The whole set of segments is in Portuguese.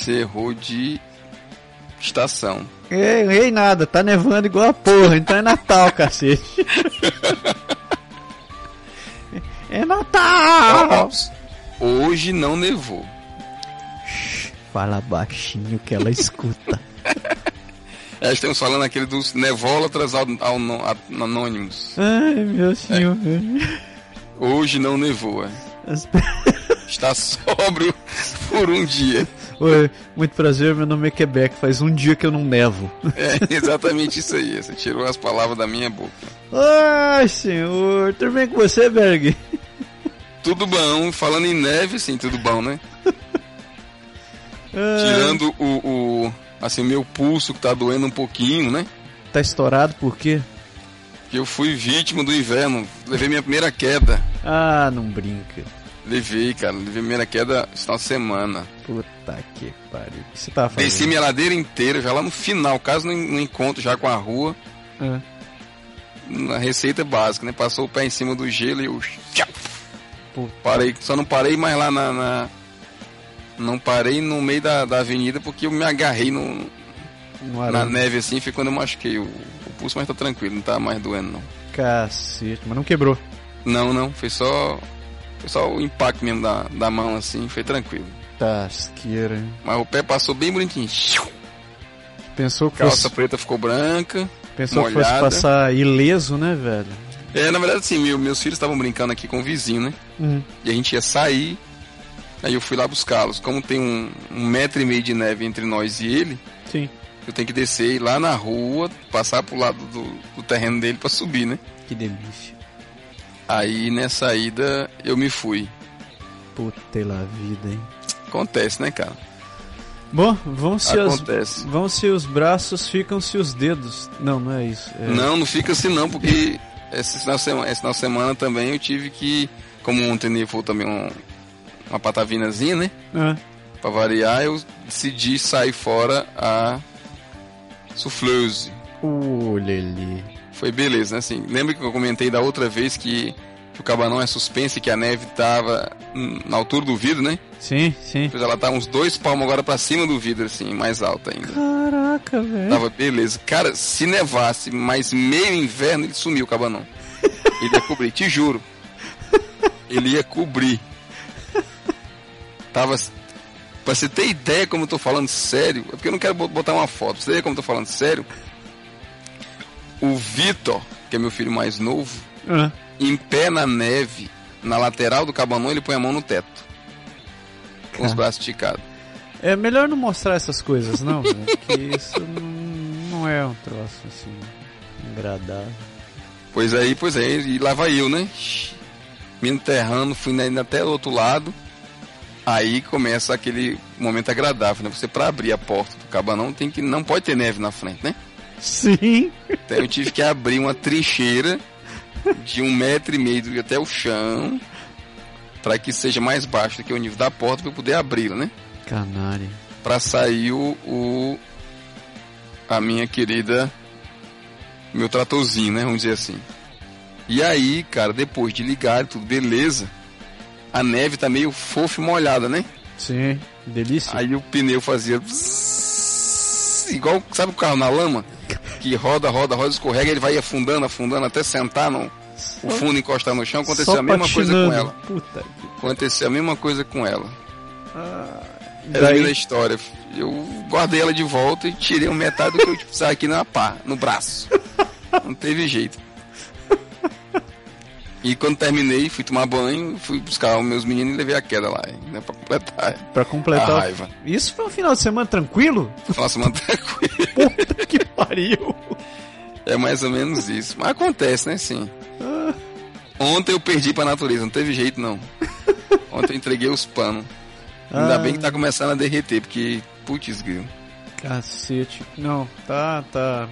Você errou de estação. Ei, ei nada, tá nevando igual a porra, então é Natal, cacete. É Natal! Hoje não nevou. Fala baixinho que ela escuta. É, estamos falando aquele dos nevólatras ao, ao, ao, anônimos. Ai, meu senhor. Hoje não nevou. é. As- Está sóbrio por um dia. Oi, muito prazer, meu nome é Quebec, faz um dia que eu não nevo. É exatamente isso aí. Você tirou as palavras da minha boca. Ai, senhor, tudo bem com você, Berg? Tudo bom. Falando em neve, sim, tudo bom, né? Tirando o, o assim, meu pulso que tá doendo um pouquinho, né? Tá estourado por quê? Que eu fui vítima do inverno. Levei minha primeira queda. Ah, não brinca. Levei, cara. Levei minha primeira queda de semana. Puta que pariu. O que você tava fazendo? Desci minha ladeira inteira, já lá no final, caso não, não encontro já com a rua, na receita básica, né? Passou o pé em cima do gelo e eu. Puta. Parei, só não parei mais lá na. na- não parei no meio da, da avenida porque eu me agarrei no, no na neve assim, foi quando eu machuquei o, o pulso, mas tá tranquilo, não tá mais doendo não. Cacete, mas não quebrou. Não, não, foi só. Foi só o impacto mesmo da, da mão assim, foi tranquilo. Tasqueira, hein? Mas o pé passou bem bonitinho. Pensou que Calça fosse, preta ficou branca. pensou que fosse molhada. passar ileso, né, velho? É, na verdade, assim, meu- meus filhos estavam brincando aqui com o vizinho, né? Hum, E a gente ia sair. Aí eu fui lá buscá-los. Como tem um, um metro e meio de neve entre nós e ele, sim. eu tenho que descer lá na rua, passar pro lado do, do terreno dele pra subir, né? Que delícia. Aí nessa ida eu me fui. Puta lá vida, hein? Acontece, né, cara? Bom, vão se os, vão se os braços, ficam-se os dedos. Não, não é isso. É... Não, não fica assim não, porque esse final, de semana, esse final de semana também eu tive que, como ontem nevou também um- uma patavinazinha, né? Ah, Pra variar, eu decidi sair fora a Souffleuse. olha ali. Foi beleza, né? Assim, lembra que eu comentei da outra vez que, que o cabanão é suspenso e que a neve tava hum, na altura do vidro, né? Sim, sim. Pois ela tá uns dois palmos agora pra cima do vidro, assim, mais alta ainda. Caraca, velho. Tava beleza. Cara, se nevasse mais meio inverno, ele sumiu o cabanão. Ele ia cobrir, te juro. Ele ia cobrir. Tava. Pra você ter ideia como eu tô falando sério, é porque eu não quero bot- botar uma foto. Pra você ter ideia como eu tô falando sério, o Vitor, que é meu filho mais novo, Ah, em pé na neve, na lateral do cabanão, ele põe a mão no teto. Com os Cara. braços esticados. É melhor não mostrar essas coisas, não, velho, porque isso não, não é um troço assim agradável. Pois aí, pois é, e lá vai eu, né? Me enterrando, fui indo até o outro lado. Aí começa aquele momento agradável, né? Você pra abrir a porta do cabanão tem que não pode ter neve na frente, né? Sim. Então eu tive que abrir uma trincheira de um metro e meio até o chão para que seja mais baixo do que o nível da porta para eu poder abri-la, né? Canária. Para sair o, o- a minha querida meu tratorzinho, né? Vamos dizer assim. E aí, cara, depois de ligar tudo beleza, a neve tá meio fofa e molhada, né? Sim, delícia. Aí o pneu fazia igual, sabe o carro na lama? Que roda, roda, roda, escorrega, ele vai afundando, afundando até sentar no o fundo encostar no chão. Aconteceu a mesma coisa com ela. Puta. Aconteceu a mesma coisa com ela. Ah, Resumindo a daí, história, eu guardei ela de volta e tirei um metade do que eu precisava aqui na pá, no braço. Não teve jeito. E quando terminei, fui tomar banho, fui buscar os meus meninos e levei a queda lá, né, pra completar. Pra completar. A raiva. Isso foi um final de semana tranquilo? Foi uma semana tranquila. Puta que pariu. É mais ou menos isso. Mas acontece, né, sim. Ontem eu perdi pra natureza, não teve jeito não. Ontem eu entreguei os panos. Ainda Ah. bem que tá começando a derreter, porque, putz, grilo. Cacete. Não, tá, tá.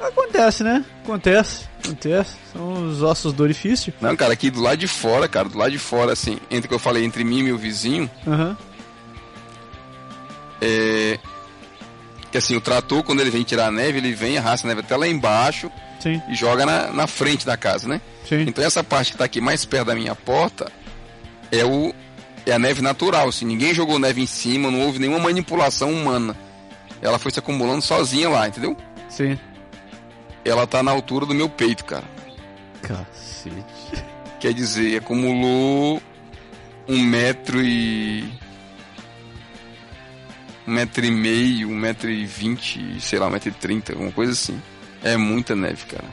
Acontece, né? Acontece, acontece. São os ossos do orifício. Não, cara, aqui do lado de fora, cara, do lado de fora, assim, entre o que eu falei, entre mim e meu vizinho, Aham. é. Que assim, o trator, quando ele vem tirar a neve, ele vem, arrasta a neve até lá embaixo Sim, e joga na, na frente da casa, né? sim. Então essa parte que tá aqui mais perto da minha porta é o é a neve natural, assim, ninguém jogou neve em cima, não houve nenhuma manipulação humana. Ela foi se acumulando sozinha lá, entendeu? Sim. Ela tá na altura do meu peito, cara. Cacete. Quer dizer, acumulou um metro e. um metro e meio, um metro e vinte, sei lá, um metro e trinta, alguma coisa assim. É muita neve, cara.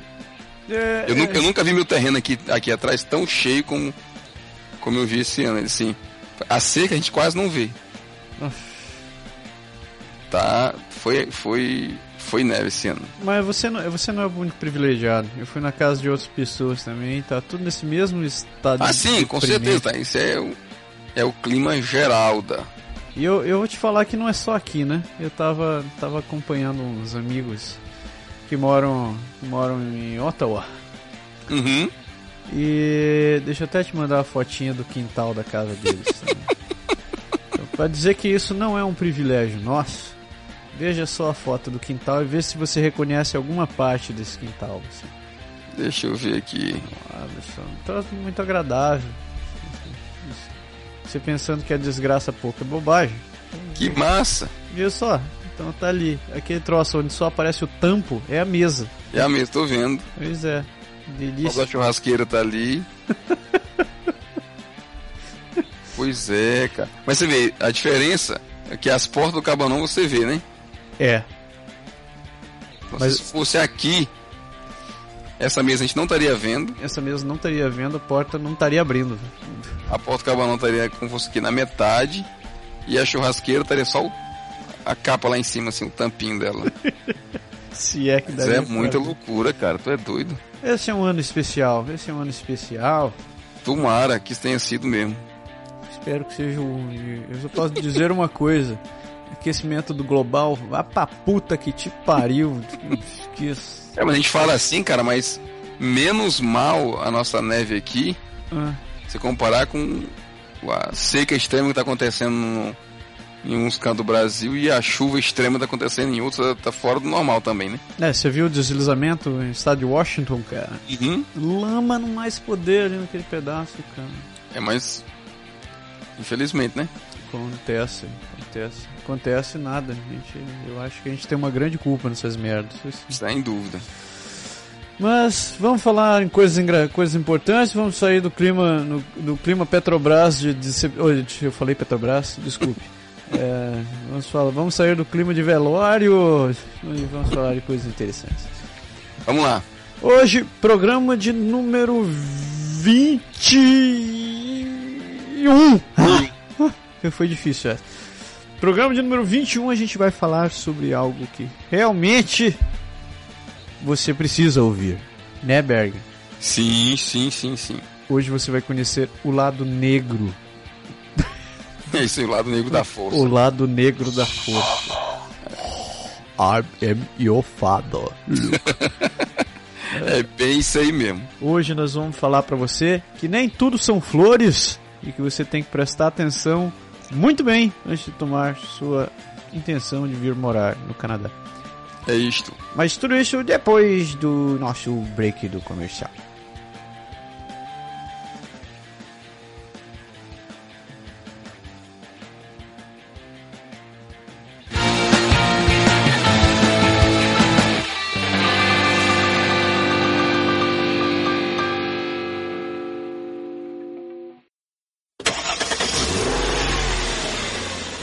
É, Eu, é, nunca, eu nunca vi meu terreno aqui, aqui atrás tão cheio como, como eu vi esse ano. Assim, a seca a gente quase não vê. Tá, foi, foi, foi neve esse ano. Mas você não, você não é o único privilegiado. Eu fui na casa de outras pessoas também, tá tudo nesse mesmo estado Ah, sim, com certeza. Tá, isso é o, é o clima geral da. E eu, eu vou te falar que não é só aqui, né? Eu tava, tava acompanhando uns amigos que moram, moram em Ottawa. Uhum. E deixa eu até te mandar a fotinha do quintal da casa deles. Tá? Então, pra dizer que isso não é um privilégio nosso, veja só a foto do quintal e vê se você reconhece alguma parte desse quintal. Assim. Deixa eu ver aqui. Só, um troço muito agradável. Você pensando que é desgraça pouco, é bobagem. Que massa! Viu só? Então tá ali. Aquele troço onde só aparece o tampo é a mesa. É a mesma, tô vendo. Pois é. Delícia. da churrasqueira tá ali. pois é, cara. Mas você vê, a diferença é que as portas do cabanão você vê, né? É. Então, Mas- Se fosse aqui, essa mesa a gente não estaria vendo. Essa mesa não estaria vendo, a porta não estaria abrindo. A porta do cabanão estaria como fosse aqui na metade. E a churrasqueira estaria só o- a capa lá em cima, assim, o tampinho dela. Se é que Isso daria é muita loucura, cara. Tu é doido. Esse é um ano especial. Esse é um ano especial. Tomara que isso tenha sido mesmo. Espero que seja um. Eu só posso dizer uma coisa. Aquecimento do global, vá pra puta que te pariu. Que... É, mas a gente fala assim, cara, mas menos mal a nossa neve aqui Ah, se comparar com a seca extrema que tá acontecendo no- em uns cantos do Brasil e a chuva extrema que tá acontecendo em outros, tá fora do normal também, né? É, você viu o deslizamento no estado de Washington, cara? Uhum. Lama no mais poder ali naquele pedaço, cara. É, mas infelizmente, né? Acontece, acontece. Acontece nada, gente. Eu acho que a gente tem uma grande culpa nessas merdas. Isso- Está em dúvida. Mas vamos falar em coisas, coisas importantes, vamos sair do clima, no- do clima Petrobras de, de, Oi, eu falei Petrobras, desculpe. É, vamos, falar, vamos sair do clima de velório e vamos falar de coisas interessantes. Vamos lá. Hoje, programa de número 21. Ah, foi difícil essa. Programa de número 21, a gente vai falar sobre algo que realmente você precisa ouvir. Né, Berg? Sim, sim, sim, sim. Hoje você vai conhecer o lado negro. É isso o lado negro da força. O lado negro da força. I am your father. É bem isso aí mesmo. Hoje nós vamos falar pra você que nem tudo são flores e que você tem que prestar atenção muito bem antes de tomar sua intenção de vir morar no Canadá. É isto. Mas tudo isso depois do nosso break do comercial.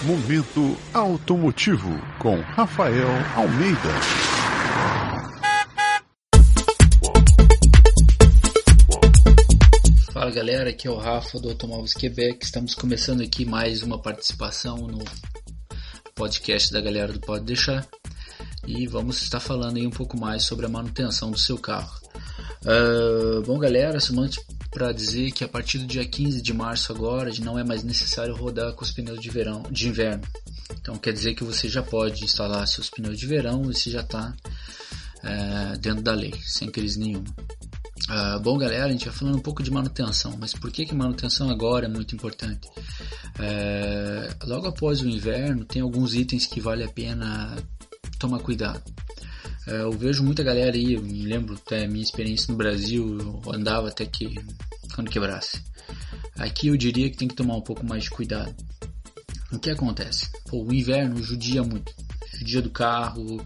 Momento Automotivo com Rafael Almeida. galera, aqui é o Rafa do Automóveis Quebec. Estamos começando aqui mais uma participação no podcast da galera do Pode Deixar e vamos estar falando aí um pouco mais sobre a manutenção do seu carro. Uh, bom, galera, somente para dizer que a partir do dia 15 de março agora não é mais necessário rodar com os pneus de verão, de inverno. Então quer dizer que você já pode instalar seus pneus de verão e você já está é, dentro da lei, sem crise nenhuma. Uh, bom, galera, a gente vai falando um pouco de manutenção, mas por que, que manutenção agora é muito importante? É, logo após o inverno, tem alguns itens que vale a pena tomar cuidado. É, eu vejo muita galera aí, eu me lembro até minha experiência no Brasil, eu andava até que quando quebrasse. Aqui eu diria que tem que tomar um pouco mais de cuidado. O que acontece? Pô, o inverno judia muito dia do carro,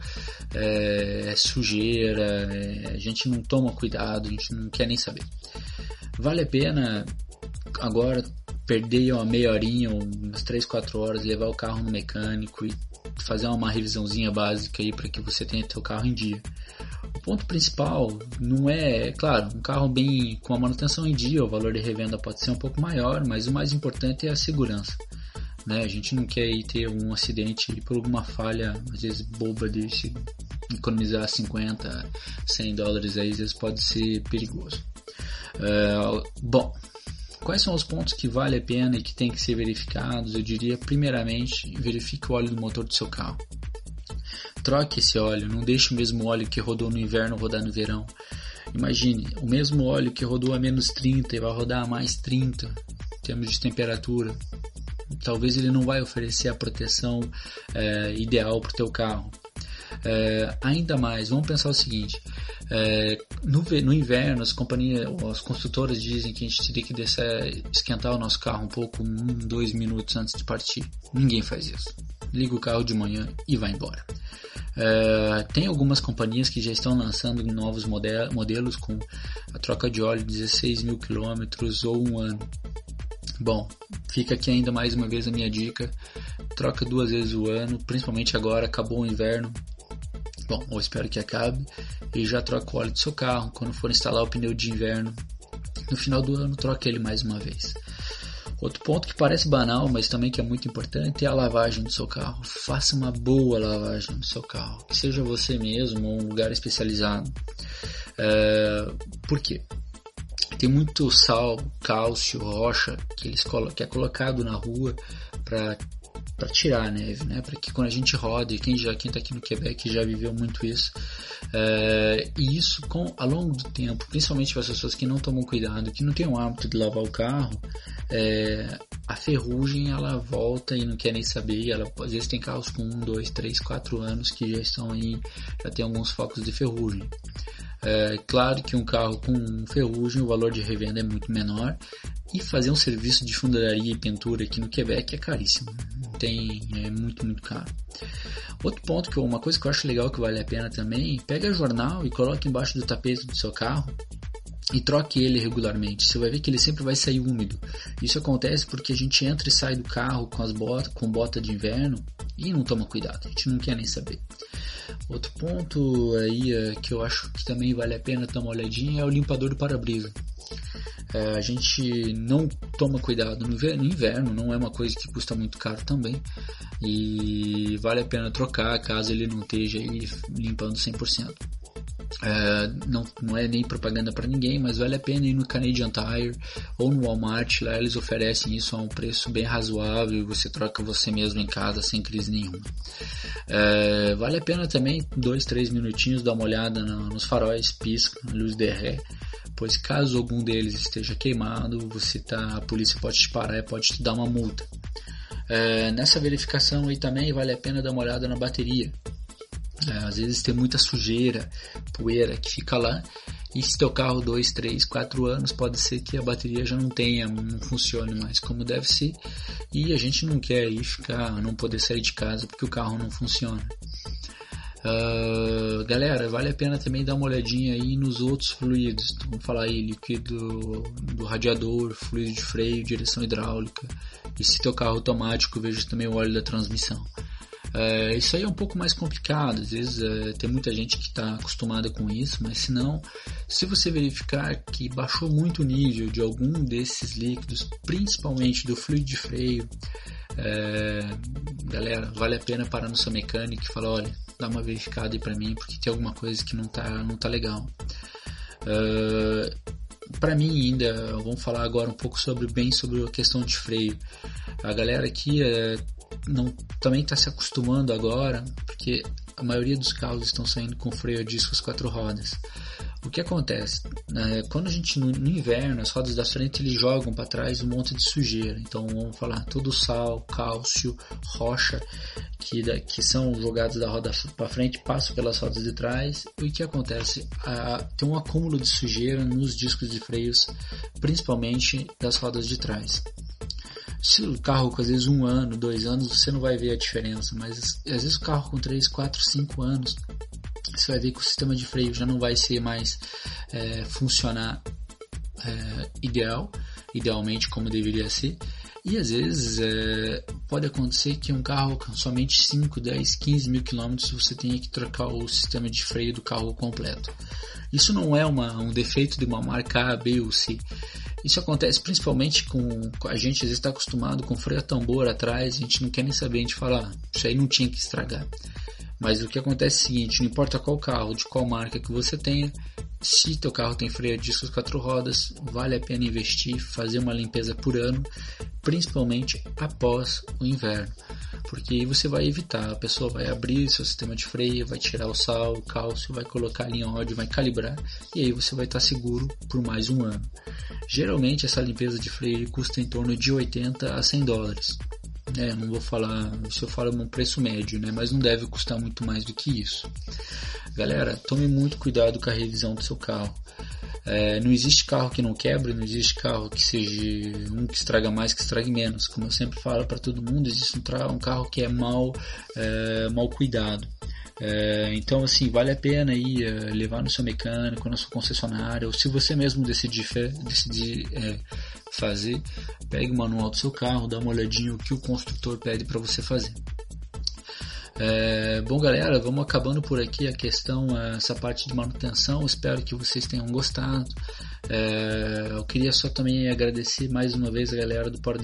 é, é sujeira, é, a gente não toma cuidado, a gente não quer nem saber. Vale a pena agora perder uma meia horinha, umas 3, 4 horas, levar o carro no mecânico e fazer uma revisãozinha básica aí para que você tenha seu carro em dia. O ponto principal não é, claro, um carro bem com a manutenção em dia, o valor de revenda pode ser um pouco maior, mas o mais importante é a segurança. Né? A gente não quer ir ter um acidente por alguma falha, às vezes boba de economizar 50, 100 dólares aí, às vezes pode ser perigoso. Uh, bom, quais são os pontos que vale a pena e que tem que ser verificados? Eu diria, primeiramente, verifique o óleo do motor do seu carro. Troque esse óleo, não deixe o mesmo óleo que rodou no inverno rodar no verão. Imagine, o mesmo óleo que rodou a menos 30 e vai rodar a mais 30 em termos de temperatura talvez ele não vai oferecer a proteção é, ideal para o teu carro. É, ainda mais, vamos pensar o seguinte: é, no, no, inverno, as companhias, as construtoras dizem que a gente teria que descer, esquentar o nosso carro um pouco, um, dois minutos antes de partir. Ninguém faz isso. Liga o carro de manhã e vai embora. É, tem algumas companhias que já estão lançando novos modelos com a troca de óleo de 16 mil quilômetros ou um ano. Bom, fica aqui ainda mais uma vez a minha dica. Troca duas vezes o ano, principalmente agora, acabou o inverno. Bom, eu espero que acabe. E já troca o óleo do seu carro. Quando for instalar o pneu de inverno, no final do ano, troque ele mais uma vez. Outro ponto que parece banal, mas também que é muito importante, é a lavagem do seu carro. Faça uma boa lavagem do seu carro, que seja você mesmo ou um lugar especializado. É, por quê? tem muito sal, cálcio, rocha que eles que é colocado na rua para para tirar a neve, né? Para que quando a gente roda, e quem já quem está aqui no Quebec já viveu muito isso, é, e isso com ao longo do tempo, principalmente para as pessoas que não tomam cuidado, que não têm o hábito de lavar o carro, é, a ferrugem ela volta e não quer nem saber. Ela às vezes tem carros com um, dois, três, quatro anos que já estão aí, já tem alguns focos de ferrugem. É claro que um carro com ferrugem, o valor de revenda é muito menor e fazer um serviço de fundaria e pintura aqui no Quebec é caríssimo. Tem, é muito, muito caro. Outro ponto que uma coisa que eu acho legal que vale a pena também, pega jornal e coloque embaixo do tapete do seu carro e troque ele regularmente. Você vai ver que ele sempre vai sair úmido. Isso acontece porque a gente entra e sai do carro com as botas, com bota de inverno e não toma cuidado. A gente não quer nem saber. Outro ponto aí é, que eu acho que também vale a pena dar uma olhadinha é o limpador do para-brisa. É, a gente não toma cuidado no inverno, não é uma coisa que custa muito caro também e vale a pena trocar caso ele não esteja limpando 100%. É, não, não é nem propaganda para ninguém, mas vale a pena ir no Canadian Tire ou no Walmart, lá eles oferecem isso a um preço bem razoável e você troca você mesmo em casa sem crise nenhuma. É, vale a pena também, dois, três minutinhos, dar uma olhada no, nos faróis, pisca, luz de ré, pois caso algum deles esteja queimado, você tá, a polícia pode te parar e pode te dar uma multa. É, nessa verificação aí também vale a pena dar uma olhada na bateria. É, às vezes tem muita sujeira, poeira que fica lá. E se teu carro 2, 3, 4 anos, pode ser que a bateria já não tenha, não funcione mais como deve ser. E a gente não quer aí ficar, não poder sair de casa porque o carro não funciona. Uh, galera, vale a pena também dar uma olhadinha aí nos outros fluidos. Então, vamos falar aí, líquido do radiador, fluido de freio, direção hidráulica. E se teu carro automático, veja também o óleo da transmissão. É, isso aí é um pouco mais complicado, às vezes é, tem muita gente que está acostumada com isso, mas se não, se você verificar que baixou muito o nível de algum desses líquidos, principalmente do fluido de freio, é, galera, vale a pena parar no seu mecânico e falar, olha, dá uma verificada aí para mim, porque tem alguma coisa que não tá, não tá legal. Uh, para mim ainda, vamos falar agora um pouco sobre bem sobre a questão de freio. A galera aqui é, não, também está se acostumando agora, porque a maioria dos carros estão saindo com freio a disco às quatro rodas. O que acontece? É, quando a gente no, no, inverno, as rodas da frente eles jogam para trás um monte de sujeira. Então vamos falar todo sal, cálcio, rocha que, da, que são jogados da roda para frente passam pelas rodas de trás. O que acontece? tem um acúmulo de sujeira nos discos de freios, principalmente das rodas de trás. Se o carro com às vezes um ano, dois anos, você não vai ver a diferença, mas às vezes o carro com 3, 4, 5 anos, você vai ver que o sistema de freio já não vai ser mais é, funcionar é, ideal, idealmente como deveria ser. E às vezes é, pode acontecer que um carro com somente 5, 10, 15 mil quilômetros você tenha que trocar o sistema de freio do carro completo. Isso não é uma, um defeito de uma marca A, B ou C. Isso acontece principalmente com, a gente, às vezes está acostumado com freio a tambor atrás, a gente não quer nem saber, a gente fala, ah, isso aí não tinha que estragar. Mas o que acontece é o seguinte, não importa qual carro, de qual marca que você tenha, se teu carro tem freio a discos quatro rodas, vale a pena investir, fazer uma limpeza por ano, principalmente após o inverno. Porque aí você vai evitar, a pessoa vai abrir seu sistema de freio, vai tirar o sal, o cálcio, vai colocar ali em óleo, vai calibrar e aí você vai estar seguro por mais um ano. Geralmente essa limpeza de freio custa em torno de 80 a 100 dólares. É, não vou falar, se eu falo um preço médio, né? Mas não deve custar muito mais do que isso. Galera, tome muito cuidado com a revisão do seu carro. É, não existe carro que não quebre, não existe carro que seja um que estraga mais, que estrague menos. Como eu sempre falo para todo mundo, existe um, um, carro que é mal, é, mal cuidado. É, então, assim, vale a pena ir é, levar no seu mecânico, na sua concessionária, ou se você mesmo decidir, decidir é, fazer, pegue o manual do seu carro, dá uma olhadinha o que o construtor pede para você fazer. É, bom, galera, vamos acabando por aqui a questão, é, essa parte de manutenção. Espero que vocês tenham gostado. É, eu queria só também agradecer mais uma vez a galera do Port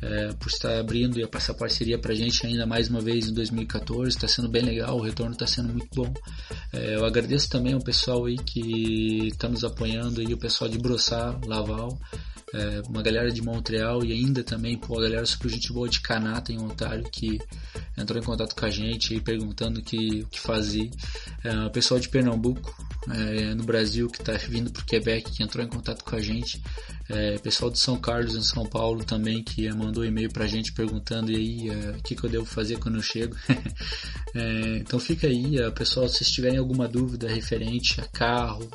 é, por estar abrindo e essa parceria para gente ainda mais uma vez em 2014. Está sendo bem legal, o retorno está sendo muito bom. É, eu agradeço também ao pessoal aí que está nos apoiando, aí, o pessoal de Brossard, Laval é, uma galera de Montreal e ainda também pô, a galera super gente boa de Canata em Ontário que entrou em contato com a gente perguntando o que, que fazer. É, o pessoal de Pernambuco, é, no Brasil, que está vindo para o Quebec, que entrou em contato com a gente. É, pessoal de São Carlos, em São Paulo também, que mandou e-mail para a gente perguntando e aí é, o que, que eu devo fazer quando eu chego. É, então fica aí, é, pessoal, se tiverem alguma dúvida referente a carro,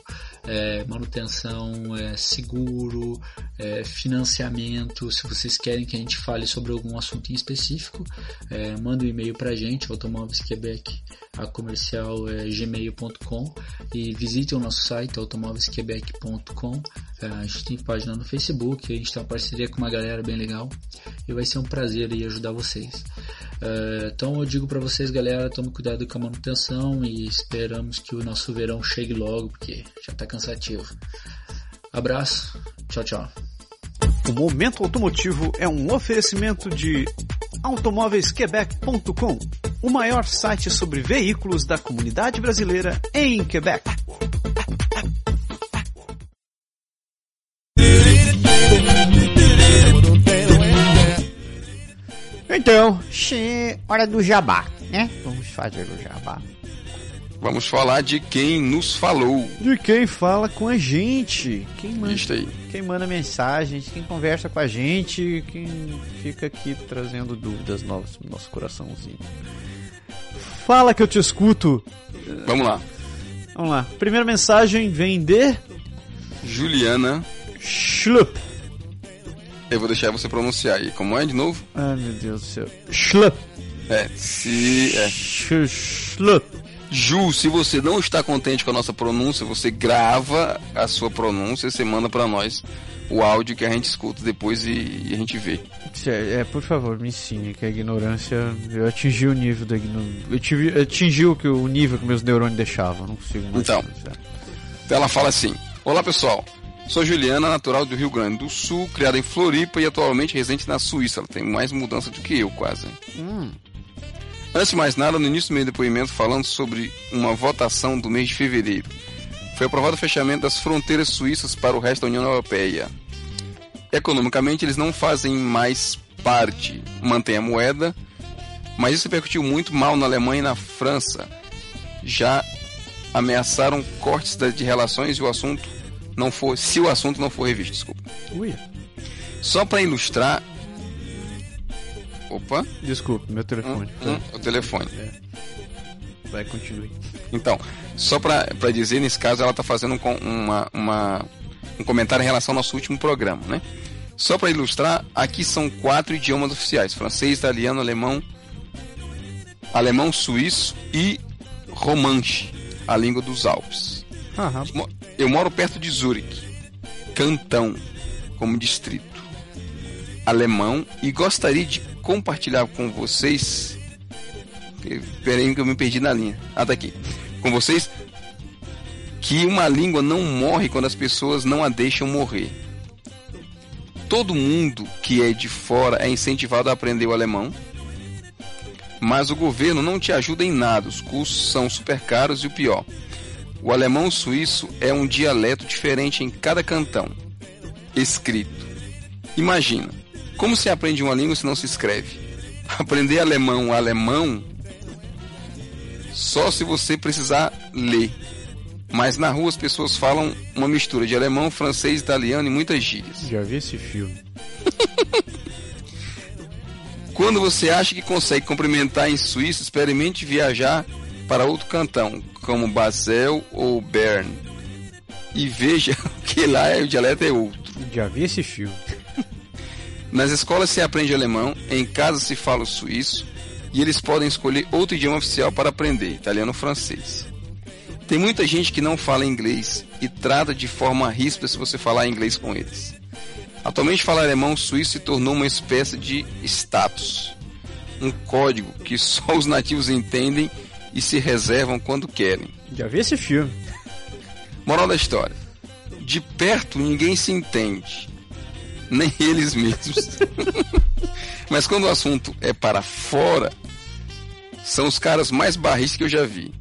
é, manutenção, é, seguro, é, financiamento. Se vocês querem que a gente fale sobre algum assunto em específico, é, manda um e-mail para a gente, Automóveis Quebec, a comercial é gmail.com e visite o nosso site automóveisquebec.com. É, a gente tem página no Facebook, a gente tem uma parceria com uma galera bem legal e vai ser um prazer aí ajudar vocês. É, então eu digo para vocês, galera, tome cuidado com a manutenção e esperamos que o nosso verão chegue logo, porque já está cansativo. Abraço, tchau, tchau. O Momento Automotivo é um oferecimento de automóveisquebec.com, o maior site sobre veículos da comunidade brasileira em Quebec. Então, hora do jabá, né? Vamos fazer o jabá. Vamos falar de quem nos falou. De quem fala com a gente. Quem manda, aí. quem manda mensagens, quem conversa com a gente, quem fica aqui trazendo dúvidas novas no nosso coraçãozinho. Fala que eu te escuto. Vamos lá. Vamos lá. Primeira mensagem vem de Juliana Schlup. Eu vou deixar você pronunciar aí. Como é de novo? Ai meu Deus do céu. Schlup. É, se. É. Schlup. Ju, se você não está contente com a nossa pronúncia, você grava a sua pronúncia e você manda para nós o áudio que a gente escuta depois e, e, a gente vê. É, por favor, me ensine que a ignorância. Eu atingi o nível da ignorância. Eu tive, eu atingi o, que, o nível que meus neurônios deixavam. Não consigo mais. Então, ela fala assim: Olá pessoal, sou Juliana, natural do Rio Grande do Sul, criada em Floripa e atualmente residente na Suíça. Ela tem mais mudança do que eu, quase. Hum. Antes de mais nada, no início do meu depoimento, falando sobre uma votação do mês de fevereiro. Foi aprovado o fechamento das fronteiras suíças para o resto da União Europeia. Economicamente, eles não fazem mais parte, mantém a moeda, mas isso repercutiu muito mal na Alemanha e na França. Já ameaçaram cortes de relações e o assunto não for, se o assunto não for revisto, desculpa. Ui. Só para ilustrar. Opa. Desculpa, meu telefone. Hum, hum, o telefone. É. Vai, continue. Então, só para dizer, nesse caso, ela está fazendo uma, uma, um comentário em relação ao nosso último programa, né? Só para ilustrar, aqui são quatro idiomas oficiais: francês, italiano, alemão, alemão, suíço e romanche, a língua dos Alpes. Eu moro perto de Zurique, Cantão, como distrito, alemão, e gostaria de compartilhar com vocês. Peraí que eu me perdi na linha. Ah, tá aqui. Com vocês que uma língua não morre quando as pessoas não a deixam morrer. Todo mundo que é de fora é incentivado a aprender o alemão, mas o governo não te ajuda em nada, os cursos são super caros e o pior. O alemão suíço é um dialeto diferente em cada cantão, escrito. Imagina, como se aprende uma língua se não se escreve? Aprender alemão alemão só se você precisar ler. Mas na rua as pessoas falam uma mistura de alemão, francês, italiano e muitas gírias. Já vi esse filme. Quando você acha que consegue cumprimentar em Suíça, experimente viajar para outro cantão, como Basel ou Bern. E veja que lá o dialeto é outro. Já vi esse filme. Nas escolas se aprende alemão, em casa se fala o suíço, e eles podem escolher outro idioma oficial para aprender, italiano ou francês. Tem muita gente que não fala inglês e trata de forma ríspida se você falar inglês com eles. Atualmente falar alemão suíço se tornou uma espécie de status, um código que só os nativos entendem e se reservam quando querem. Já vi esse filme. Moral da história: de perto ninguém se entende, nem eles mesmos. Mas quando o assunto é para fora, são os caras mais barris que eu já vi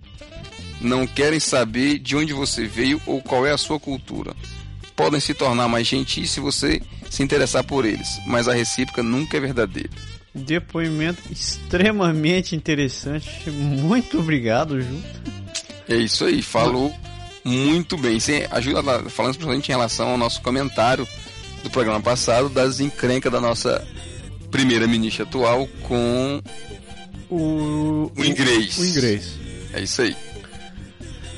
não querem saber de onde você veio ou qual é a sua cultura. Podem se tornar mais gentis se você se interessar por eles, mas a recíproca nunca é verdadeira. Depoimento extremamente interessante. Muito obrigado, Ju. É isso aí, falou muito bem. Você ajuda falando principalmente em relação ao nosso comentário do programa passado das encrencas da nossa primeira ministra atual com o, o inglês. O, o inglês. É isso aí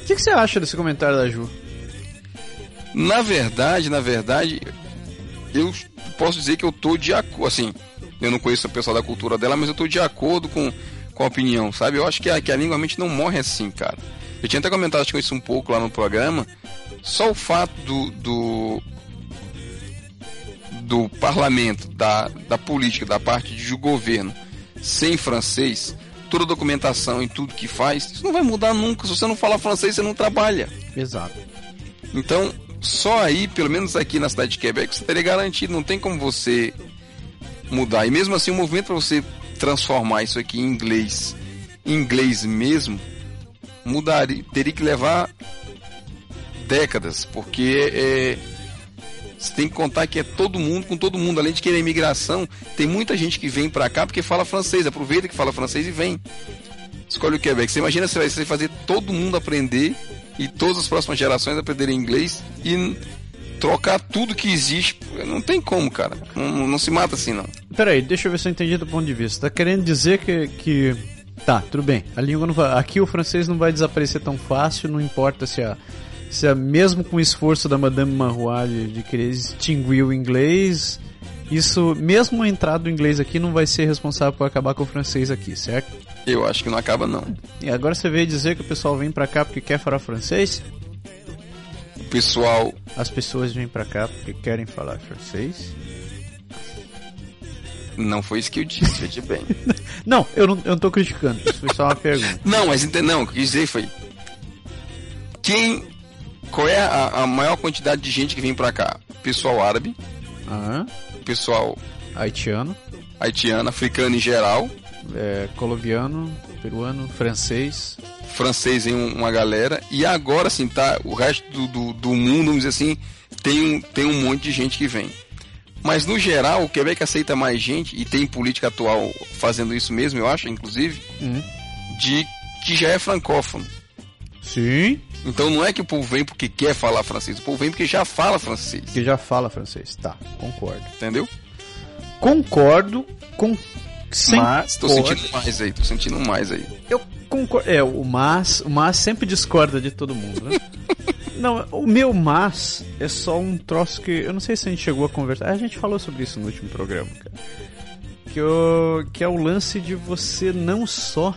que, que você acha desse comentário da Ju? Na verdade, na verdade, eu posso dizer que eu tô de acordo, assim, eu não conheço o pessoal da cultura dela, mas eu tô de acordo com, com a opinião, sabe? Eu acho que a, que a língua mente não morre assim, cara. Eu tinha até comentado isso um pouco lá no programa. Só o fato do, do, do parlamento, da, da política, da parte de governo, sem francês, toda a documentação e tudo que faz, isso não vai mudar nunca. Se você não fala francês, você não trabalha. Exato. Então, só aí, pelo menos aqui na cidade de Quebec, você teria garantido, não tem como você mudar. E mesmo assim, o movimento para você transformar isso aqui em inglês, em inglês mesmo, mudaria, teria que levar décadas, porque é, você tem que contar que é todo mundo com todo mundo. Além de que na imigração, tem muita gente que vem para cá porque fala francês. Aproveita que fala francês e vem. Escolhe o Quebec. Você imagina se vai fazer todo mundo aprender e todas as próximas gerações aprenderem inglês e trocar tudo que existe. Não tem como, cara. Não, não se mata assim, não. Peraí, deixa eu ver se eu entendi do ponto de vista. Tá querendo dizer que, que... Tá, tudo bem. A língua não vai... Aqui o francês não vai desaparecer tão fácil, não importa se a se é mesmo com o esforço da Madame Marois de, de querer extinguir o inglês, isso, mesmo a entrada do inglês aqui, não vai ser responsável por acabar com o francês aqui, certo? Eu acho que não acaba, não. E agora você veio dizer que o pessoal vem pra cá porque quer falar francês? Pessoal. As pessoas vêm pra cá porque querem falar francês? Não foi isso que eu disse, veja bem. não, eu não, eu não tô criticando, isso foi só uma pergunta. Não, mas não, o que eu quis dizer foi. Quem. Qual é a, a maior quantidade de gente que vem pra cá? Pessoal árabe. Aham. Pessoal Haitiano, haitiano, africano em geral. é, colombiano, peruano, francês. francês em um- uma galera, e agora assim, tá, o resto do, do, do mundo, vamos dizer assim, tem um, tem um monte de gente que vem. Mas no geral, o Quebec aceita mais gente, e tem política atual fazendo isso mesmo, eu acho, inclusive, Hum. de que já é francófono. Sim. Então não é que o povo vem porque quer falar francês, o povo vem porque já fala francês, Que já fala francês. Tá, concordo. entendeu? Concordo com. Sem Mas tô sentindo mais aí, tô sentindo mais aí. Eu concordo. É, o mas, o mas sempre discorda de todo mundo, né? não, o meu mas é só um troço que. Eu não sei se a gente chegou a conversar. A gente falou sobre isso no último programa, cara. Que, o, que é o lance de você não só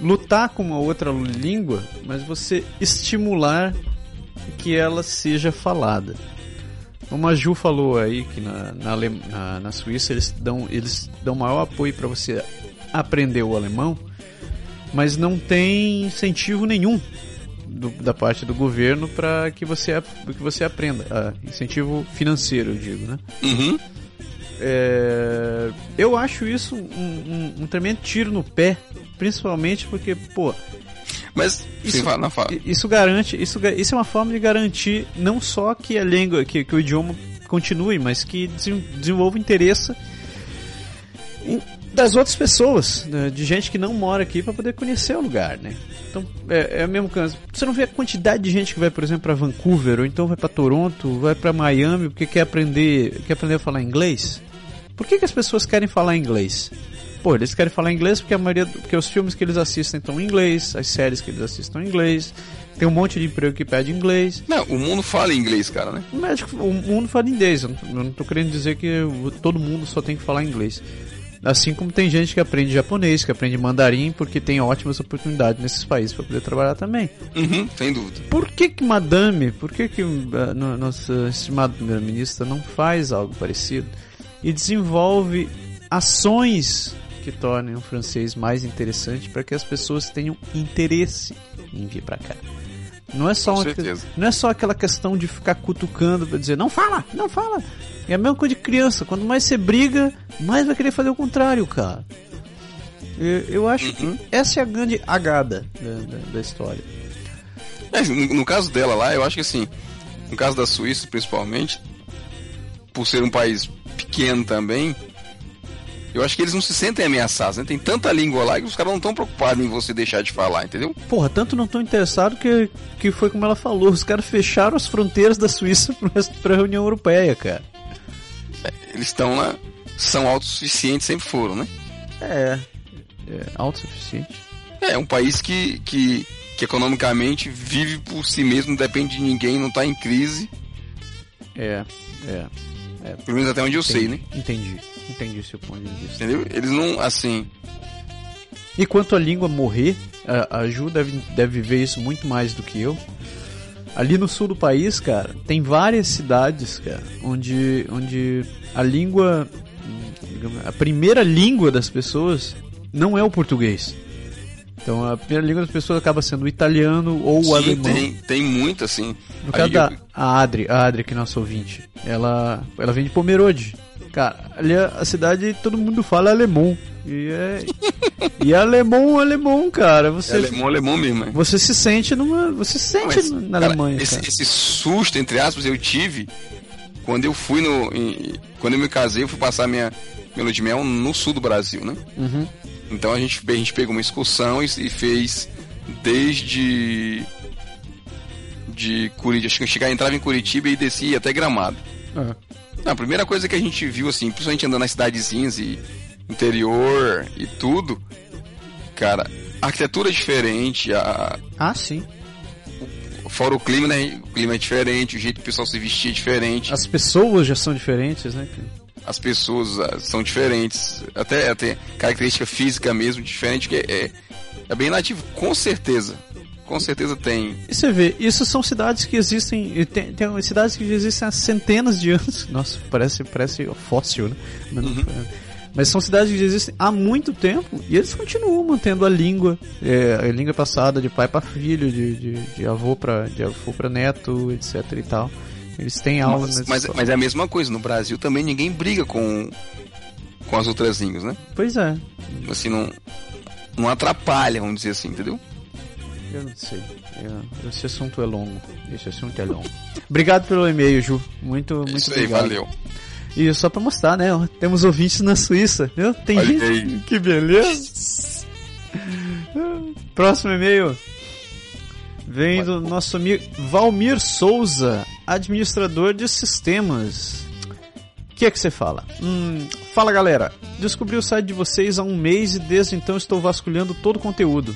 lutar com uma outra língua, mas você estimular que ela seja falada. Como a Ju falou aí que na, na, Ale- na- Suíça eles dão, eles dão maior apoio para você aprender o alemão, mas não tem incentivo nenhum do- da parte do governo para que você que você aprenda, Ah, incentivo financeiro, eu digo, né? Uhum. É, eu acho isso um, um- um tremendo tiro no pé, principalmente porque, pô, Mas, Isso- não fala. I- Isso garante, isso, isso é uma forma de garantir não só que a língua, que, que o idioma continue, mas que desen- desenvolva interesse das outras pessoas, né, de gente que não mora aqui para poder conhecer o lugar, né? Então é, é o mesmo caso. Você não vê a quantidade de gente que vai, por exemplo, para Vancouver ou então vai para Toronto, vai para Miami porque quer aprender, quer aprender a falar inglês? Por que, que as pessoas querem falar inglês? Pô, eles querem falar inglês porque a maioria, porque os filmes que eles assistem estão em inglês, as séries que eles assistem em inglês, tem um monte de emprego que pede inglês. Não, o mundo fala inglês, cara, né? O médico, o mundo fala inglês. Eu não, tô querendo dizer que todo mundo só tem que falar inglês. Assim como tem gente que aprende japonês, que aprende mandarim, porque tem ótimas oportunidades nesses países para poder trabalhar também. Uhum, sem dúvida. Por que que madame, por que que a no- nossa estimada primeira-ministra não faz algo parecido e desenvolve ações que tornem o francês mais interessante para que as pessoas tenham interesse em vir para cá? Não é só uma não é só aquela questão de ficar cutucando pra dizer não fala, não fala. É a mesma coisa de criança, quanto mais você briga, mais vai querer fazer o contrário, cara. Eu, eu acho Uhum. que essa é a grande agada da- da- da história. É, no, no caso dela lá, eu acho que assim, no caso da Suíça principalmente, por ser um país pequeno também, eu acho que eles não se sentem ameaçados, né? Tem tanta língua lá que os caras não estão preocupados em você deixar de falar, entendeu? Porra, tanto não tão interessado que, que foi como ela falou, os caras fecharam as fronteiras da Suíça resto- pra União Europeia, cara. Eles estão lá, são autossuficientes, sempre foram, né? É, é autossuficiente. É um país que, que, que economicamente vive por si mesmo, não depende de ninguém, não tá em crise, É, é. Pelo menos até onde eu sei, né? Entendi, entendi seu ponto de vista. Entendeu? Eles não, assim, E quanto à língua morrer, a, a Ju deve, deve ver isso muito mais do que eu. Ali no sul do país, cara, tem várias cidades, cara, onde, onde a língua, digamos, a primeira língua das pessoas não é o português. Então a primeira língua das pessoas acaba sendo o italiano ou o sim, alemão. tem, tem muito, assim. No caso da eu- a Adri, a Adri, que é nossa ouvinte, ela, ela vem de Pomerode. Cara, ali a, a cidade todo mundo fala alemão. E é, e é alemão, alemão, cara. É Você, alemão, alemão mesmo, né? você se sente numa. Você se sente Mas, na cara, Alemanha, esse, esse susto, entre aspas, eu tive quando eu fui no. em- quando eu me casei, eu fui passar minha, lua de mel no sul do Brasil, né? Uhum. Então a gente, a gente pegou uma excursão e, e fez desde. de Curitiba. Acho que chegar, entrava em Curitiba e descia até Gramado. Ah, Não, a primeira coisa que a gente viu, assim, principalmente andando nas cidadezinhas e interior e tudo, cara, a arquitetura é diferente, a, Ah, sim. fora o clima, né? O clima é diferente, o jeito que o pessoal se vestia é diferente, As pessoas já são diferentes, né? As pessoas ah, são diferentes, até, até característica física mesmo diferente, que é, é, é bem nativo, com certeza. com certeza tem. E você vê, isso são cidades que existem, tem, tem cidades que existem há centenas de anos. Nossa, parece, parece fóssil, né? Mas, uhum. mas são cidades que existem há muito tempo e eles continuam mantendo a língua, é, a língua passada de pai para filho, de, de, de avô para de avô para neto, etc e tal. Eles têm aula mas, mas, mas, é a mesma coisa, no Brasil também ninguém briga com, com as outras línguas, né? Pois é. Assim, não, não atrapalha, vamos dizer assim, entendeu? Eu não sei. Eu, esse assunto é longo. Esse assunto é longo. obrigado pelo e-mail, Ju. Muito, muito Isso obrigado. Aí, valeu. E só pra mostrar, né? Temos ouvintes na Suíça, viu? Tem Olha gente. Aí. Que beleza! Próximo e-mail. Vem do nosso amigo Valmir Souza, administrador de sistemas. O que é que você fala? Hum, fala galera, descobri o site de vocês há um mês e desde então estou vasculhando todo o conteúdo.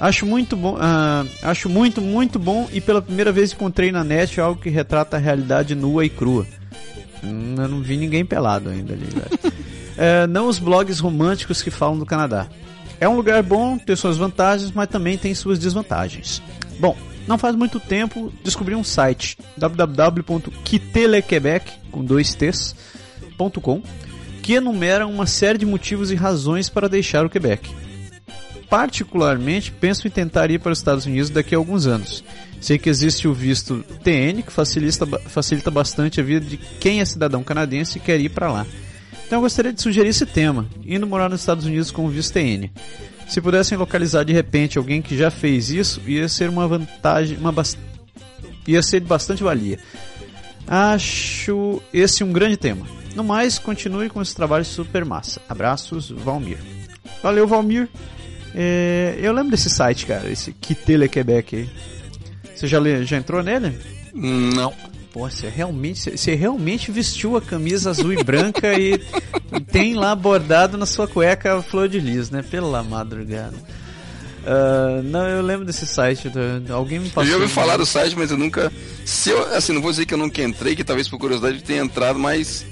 Acho muito bom, uh, acho muito, muito bom e pela primeira vez encontrei na net algo que retrata a realidade nua e crua. Hum, eu não vi ninguém pelado ainda ali, é, não os blogs românticos que falam do Canadá. É um lugar bom, tem suas vantagens, mas também tem suas desvantagens. Bom, não faz muito tempo descobri um site www.quitelequebec com dois que enumera uma série de motivos e razões para deixar o Quebec. Particularmente, penso em tentar ir para os Estados Unidos daqui a alguns anos. Sei que existe o visto TN, que facilita, facilita bastante a vida de quem é cidadão canadense e quer ir para lá. Então eu gostaria de sugerir esse tema, indo morar nos Estados Unidos com o visto TN. Se pudessem localizar de repente alguém que já fez isso, ia ser uma vantagem, uma ia ser de bastante valia. Acho esse um grande tema. No mais, continue com esse trabalho super massa. Abraços, Valmir. Valeu, Valmir. É, eu lembro desse site, cara, esse Quitele Quebec aí. Você já, já entrou nele? Não. Pô, você realmente, você realmente vestiu a camisa azul e branca e, tem lá bordado na sua cueca flor de lis, né? Pela madrugada. Uh, não, eu lembro desse site. Alguém me passou. Eu já ouvi falar do site, mas eu nunca. Se eu, assim, não vou dizer que eu nunca entrei, que talvez por curiosidade tenha entrado, mas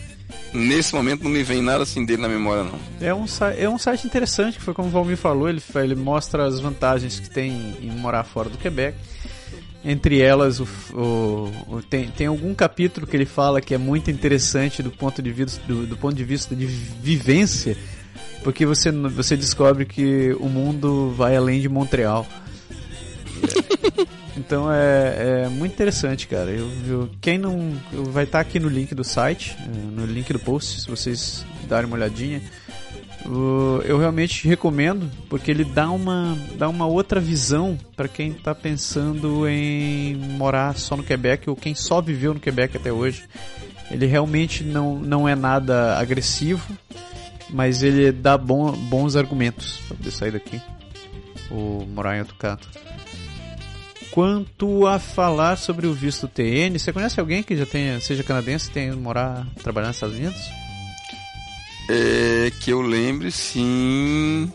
nesse momento não me vem nada assim dele na memória, não. É um, é um site interessante, que foi como o Valmir falou, ele, ele mostra as vantagens que tem em morar fora do Quebec. Entre elas, o, o, o, tem, tem algum capítulo que ele fala que é muito interessante do ponto de vista, do, do ponto de, vista de vivência, porque você, você descobre que o mundo vai além de Montreal. Então é, é, muito interessante, cara. Eu, eu quem não eu, vai estar tá aqui no link do site, é, no link do post, se vocês darem uma olhadinha eu realmente recomendo porque ele dá uma, dá uma outra visão para quem está pensando em morar só no Quebec ou quem só viveu no Quebec até hoje. Ele realmente não, não é nada agressivo, mas ele dá bom, bons argumentos para poder sair daqui ou morar em outro canto. Quanto a falar sobre o visto TN, você conhece alguém que já tenha, seja canadense e tenha morar, trabalhar nos Estados Unidos? É, que eu lembre, sim.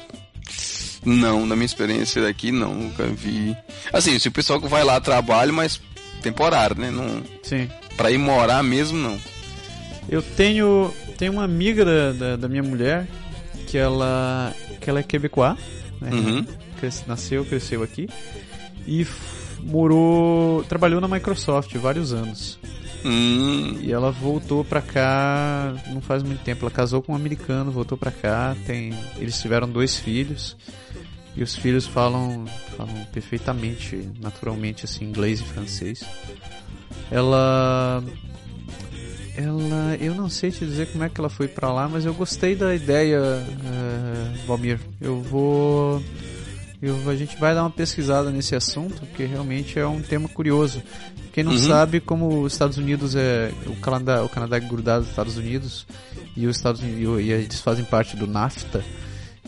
Não, na minha experiência daqui, não, nunca vi. Assim, se o pessoal que vai lá trabalha, mas temporário, né? Não, sim. Pra ir morar mesmo, não. Eu tenho, tenho uma amiga da, da, da minha mulher que ela, que ela é quebecois, né? Uhum. nasceu, cresceu aqui e morou, trabalhou na Microsoft vários anos. Hum. E ela voltou pra cá não faz muito tempo. Ela casou com um americano, voltou pra cá. Tem, eles tiveram dois filhos. E os filhos falam, falam perfeitamente, naturalmente, assim, inglês e francês. Ela. Ela. Eu não sei te dizer como é que ela foi pra lá, mas eu gostei da ideia, uh, Valmir. Eu vou. Eu, a gente vai dar uma pesquisada nesse assunto, porque realmente é um tema curioso. Quem não uhum. sabe, como os Estados Unidos é. O Canadá, o Canadá é grudado aos Estados Unidos e os Estados Unidos e eles fazem parte do NAFTA,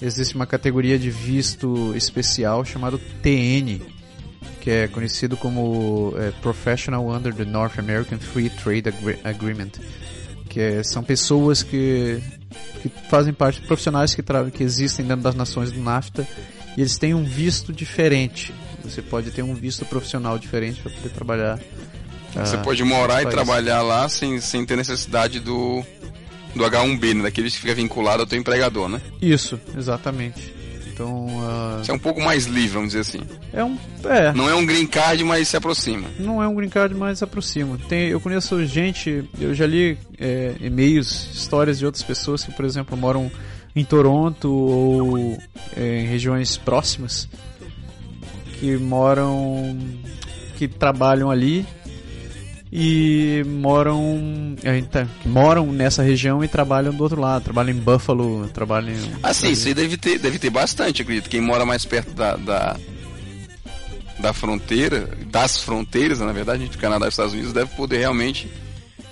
existe uma categoria de visto especial chamado TN, que é conhecido como é, Professional Under the North American Free Trade Agreement, que é, são pessoas que, que fazem parte, profissionais que, que existem dentro das nações do NAFTA e eles têm um visto diferente você pode ter um visto profissional diferente para poder trabalhar. Você uh, pode morar e trabalhar lá sem, sem ter necessidade do, do H1B, né? Daqueles que fica vinculado ao teu empregador, né? Isso, exatamente. Então, uh, Você é um pouco mais livre, vamos dizer assim. é um. É, Não é um green card, mas se aproxima. não é um green card, mas se aproxima. Tem, eu conheço gente, eu já li é, e-mails, histórias de outras pessoas que, por exemplo, moram em Toronto ou é, em regiões próximas, que moram, que trabalham ali e moram, tá, moram nessa região e trabalham do outro lado, trabalham em Buffalo, trabalham. em- Ah, sim, isso aí deve ter, deve ter bastante, acredito. Quem mora mais perto da, da, da fronteira, das fronteiras, na verdade, entre Canadá e os Estados Unidos, deve poder realmente,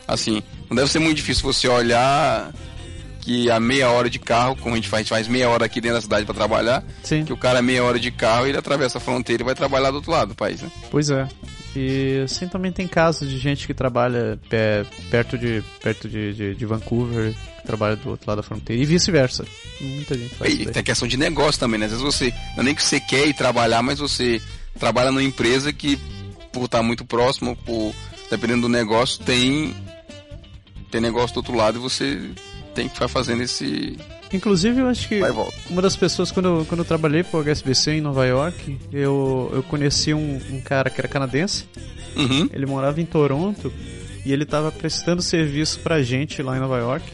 assim, não deve ser muito difícil você olhar que a meia hora de carro, como a gente faz, a gente faz meia hora aqui dentro da cidade para trabalhar, Sim. que o cara meia hora de carro ele atravessa a fronteira e vai trabalhar do outro lado do país, né? Pois é. E assim também tem casos de gente que trabalha pé- perto de perto de, de, de Vancouver, que trabalha do outro lado da fronteira, e vice-versa. Muita gente faz E isso daí. tem a questão de negócio também, né? Às vezes você, não é nem que você quer ir trabalhar, mas você trabalha numa empresa que, por estar muito próximo, por, dependendo do negócio, tem, tem negócio do outro lado e você tem que ficar fazendo esse Inclusive, eu acho que uma das pessoas, quando eu, quando eu trabalhei pro HSBC em Nova York, eu, eu conheci um, um cara que era canadense, Uhum. ele morava em Toronto e ele estava prestando serviço pra gente lá em Nova York.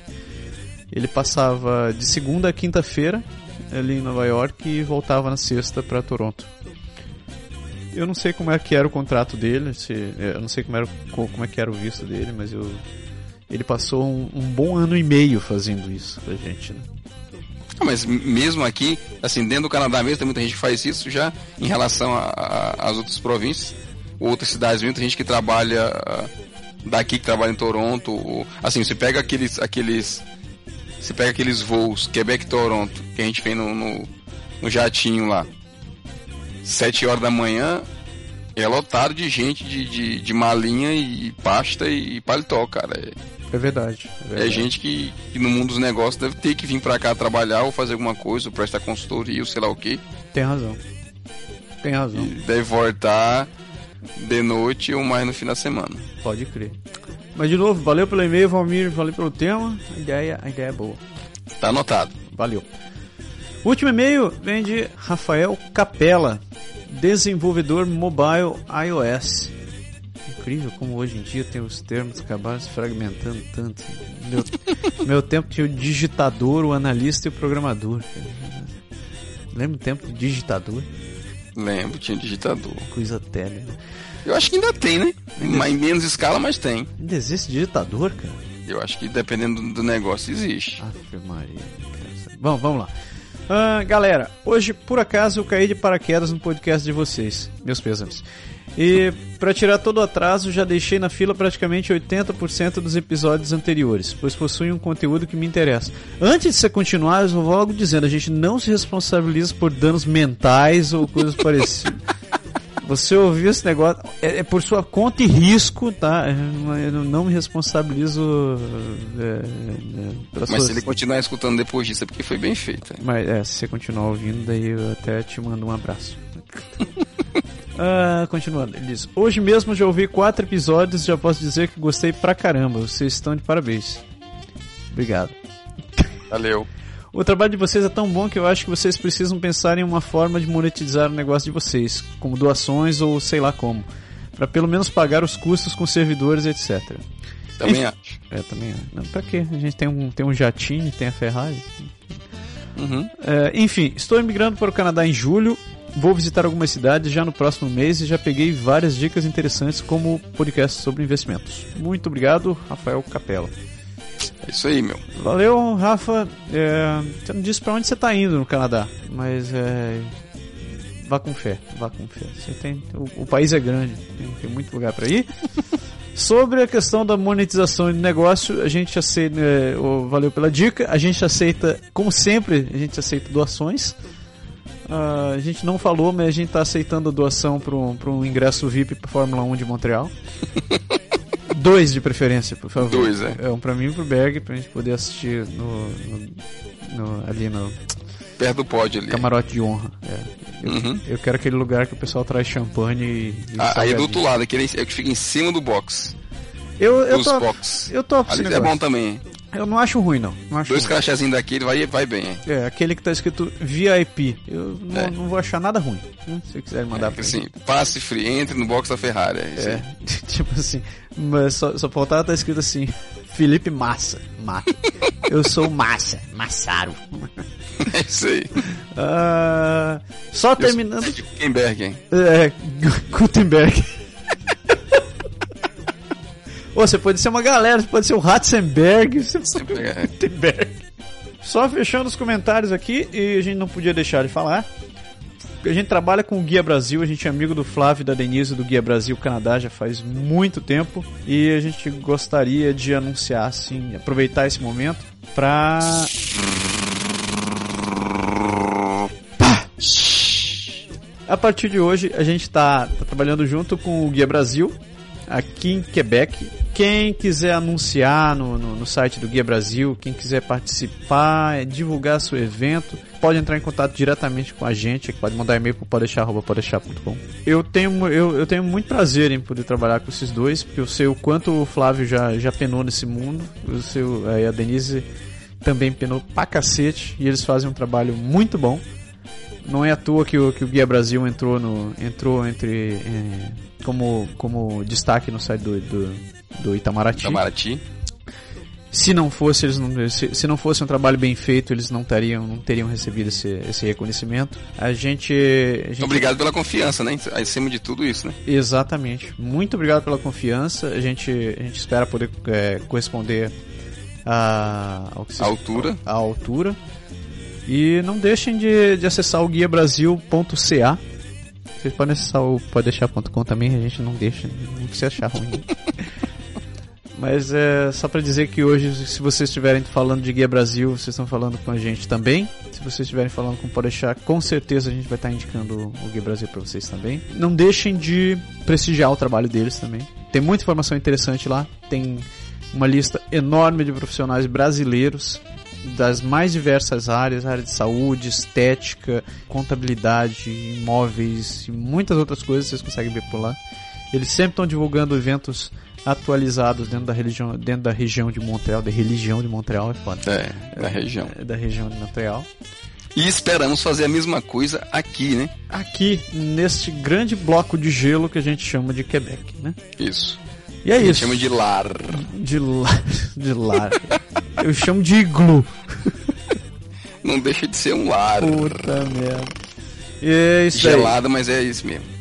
Ele passava de segunda a quinta-feira ali em Nova York e voltava na sexta pra Toronto. Eu não sei como é que era o contrato dele, se, eu não sei como, era, como é que era o visto dele, mas eu, ele passou um, um bom ano e meio fazendo isso pra gente, né? Ah, mas mesmo aqui, assim, dentro do Canadá mesmo, tem muita gente que faz isso já em relação às outras províncias, ou outras cidades, tem gente que trabalha ah, daqui, que trabalha em Toronto, ou, assim, você pega aqueles, aqueles, você pega aqueles voos Quebec-Toronto, que a gente vem no, no, no jatinho lá, sete horas da manhã, é lotado de gente de, de, de malinha e pasta e paletó, cara, é... É verdade. É, É verdade. gente que, que no mundo dos negócios deve ter que vir pra cá trabalhar ou fazer alguma coisa, ou prestar consultoria, ou sei lá o que. Tem razão. Tem razão. Deve voltar de noite ou mais no fim da semana. Pode crer. Mas de novo, valeu pelo e-mail, Valmir, valeu pelo tema. A ideia, a ideia é boa. Tá anotado. Valeu. O último e-mail vem de Rafael Capella, desenvolvedor mobile iOS. Incrível como hoje em dia tem os termos acabaram se fragmentando tanto. Meu, meu tempo tinha o digitador, o analista e o programador. Lembra o tempo do digitador? Lembro, tinha digitador. Coisa tele. né? Eu acho que ainda tem, né? Mas em menos escala, mas tem. Ainda existe digitador, cara? Eu acho que dependendo do- negócio existe. Ave Maria. Bom, vamos lá. Ah, galera, hoje por acaso eu caí de paraquedas no podcast de vocês. Meus pêsames. E para tirar todo o atraso, já deixei na fila praticamente 80% dos episódios anteriores, pois possuem um conteúdo que me interessa. Antes de você continuar, eu vou logo dizendo, a gente não se responsabiliza por danos mentais ou coisas parecidas. Você ouviu esse negócio, é, é por sua conta e risco, tá? Eu não, me responsabilizo é, é, Mas suas... se ele continuar escutando depois disso é porque foi bem feito. né? Mas é, se você continuar ouvindo, daí eu até te mando um abraço. Ah, continuando, ele diz: Hoje mesmo já ouvi quatro episódios e já posso dizer que gostei pra caramba. Vocês estão de parabéns. Obrigado. Valeu. O trabalho de vocês é tão bom que eu acho que vocês precisam pensar em uma forma de monetizar o negócio de vocês, como doações ou sei lá como, Pra pelo menos pagar os custos com servidores, etc. Também acho. É, também. Não, pra quê? A gente tem um, tem um jatinho, tem a Ferrari. Uhum. É, enfim, estou imigrando para o Canadá em julho. Vou visitar algumas cidades já no próximo mês e já peguei várias dicas interessantes como podcast sobre investimentos. Muito obrigado, Rafael Capella. É isso aí, meu. Valeu, Rafa. É, você não disse para onde você está indo no Canadá, mas é, vá com fé, vá com fé. Você tem, o, o país é grande, tem, tem muito lugar para ir. Sobre a questão da monetização de negócio, a gente aceita, é, valeu pela dica, a gente aceita, como sempre, a gente aceita doações. Ah, a gente não falou, mas a gente está aceitando a doação para um, pra um ingresso VIP para Fórmula 1 de Montreal. Dois de preferência, por favor. Dois, é. É um pra mim e pro Berg, pra gente poder assistir no, no- no- ali no Perto do pódio ali. camarote de honra. É. Eu, Uhum. eu quero aquele lugar que o pessoal traz champanhe e. e Ah, aí do salgadinho. outro lado, aquele é que fica em cima do box. Eu, eu Dos tô. box. Eu Ali é bom também. Eu não acho ruim, não. não acho Dois ruim. crachazinhos daquele vai, vai bem, hein? É, aquele que tá escrito VIP. Eu não, É. não vou achar nada ruim. né? Se quiser mandar pra Assim, passe free, entre no box da Ferrari. É É, tipo assim, mas só, só faltava tá escrito assim, Felipe Massa. Ma. Eu sou Massa, Massaro. É isso aí. Ah, só terminando. Eu sou o Huckenberg, hein? É, Gutenberg. Ô, você pode ser uma galera, você pode ser o Ratzenberg, você pode É. Só fechando os comentários aqui, e a gente não podia deixar de falar. A gente trabalha com o Guia Brasil, a gente é amigo do Flávio e da Denise do Guia Brasil Canadá já faz muito tempo. E a gente gostaria de anunciar, assim, aproveitar esse momento pra. A partir de hoje, a gente está trabalhando junto com o Guia Brasil, aqui em Quebec. Quem quiser anunciar no, no, no site do Guia Brasil, quem quiser participar, eh, divulgar seu evento, pode entrar em contato diretamente com a gente, pode mandar e-mail para podeixar.podeixar.com. Eu tenho, eu, eu tenho muito prazer em poder trabalhar com esses dois, porque eu sei o quanto o Flávio já, já penou nesse mundo, eu sei, eh, a Denise também penou pra cacete, e eles fazem um trabalho muito bom. Não é à toa que o, que o Guia Brasil entrou, no, entrou entre eh, como, como destaque no site do, do, do Itamaraty. Itamaraty. Se não fosse eles não, se, se não fosse um trabalho bem feito, eles não teriam não teriam recebido esse, esse reconhecimento. A gente, a gente Obrigado pela confiança, né? Acima de tudo isso, né? Exatamente. Muito obrigado pela confiança. A gente, a gente espera poder é, corresponder a, ao que A altura. à altura. E não deixem de, de acessar o guiabrasil.ca. Vocês podem acessar o podeixar.com também, a gente não deixa, não precisa achar ruim. Mas é só pra dizer que hoje, se vocês estiverem falando de Guia Brasil, vocês estão falando com a gente também. Se vocês estiverem falando com o Podeixar, com certeza a gente vai estar indicando o Guia Brasil pra vocês também. Não deixem de prestigiar o trabalho deles também. Tem muita informação interessante lá. Tem uma lista enorme de profissionais brasileiros das mais diversas áreas, área de saúde, estética, contabilidade, imóveis e muitas outras coisas vocês conseguem ver por lá. Eles sempre estão divulgando eventos atualizados dentro da religião, dentro da região de Montreal, da religião de Montreal, é foda. É, da região. É, da região de Montreal. E esperamos fazer a mesma coisa aqui, né? Aqui, neste grande bloco de gelo que a gente chama de Quebec, né? Isso. E é isso. chama de lar. De lar. De lar. Eu chamo de iglu. Não deixa de ser um lar. Puta merda. E é isso aí. Gelado, mas é isso mesmo.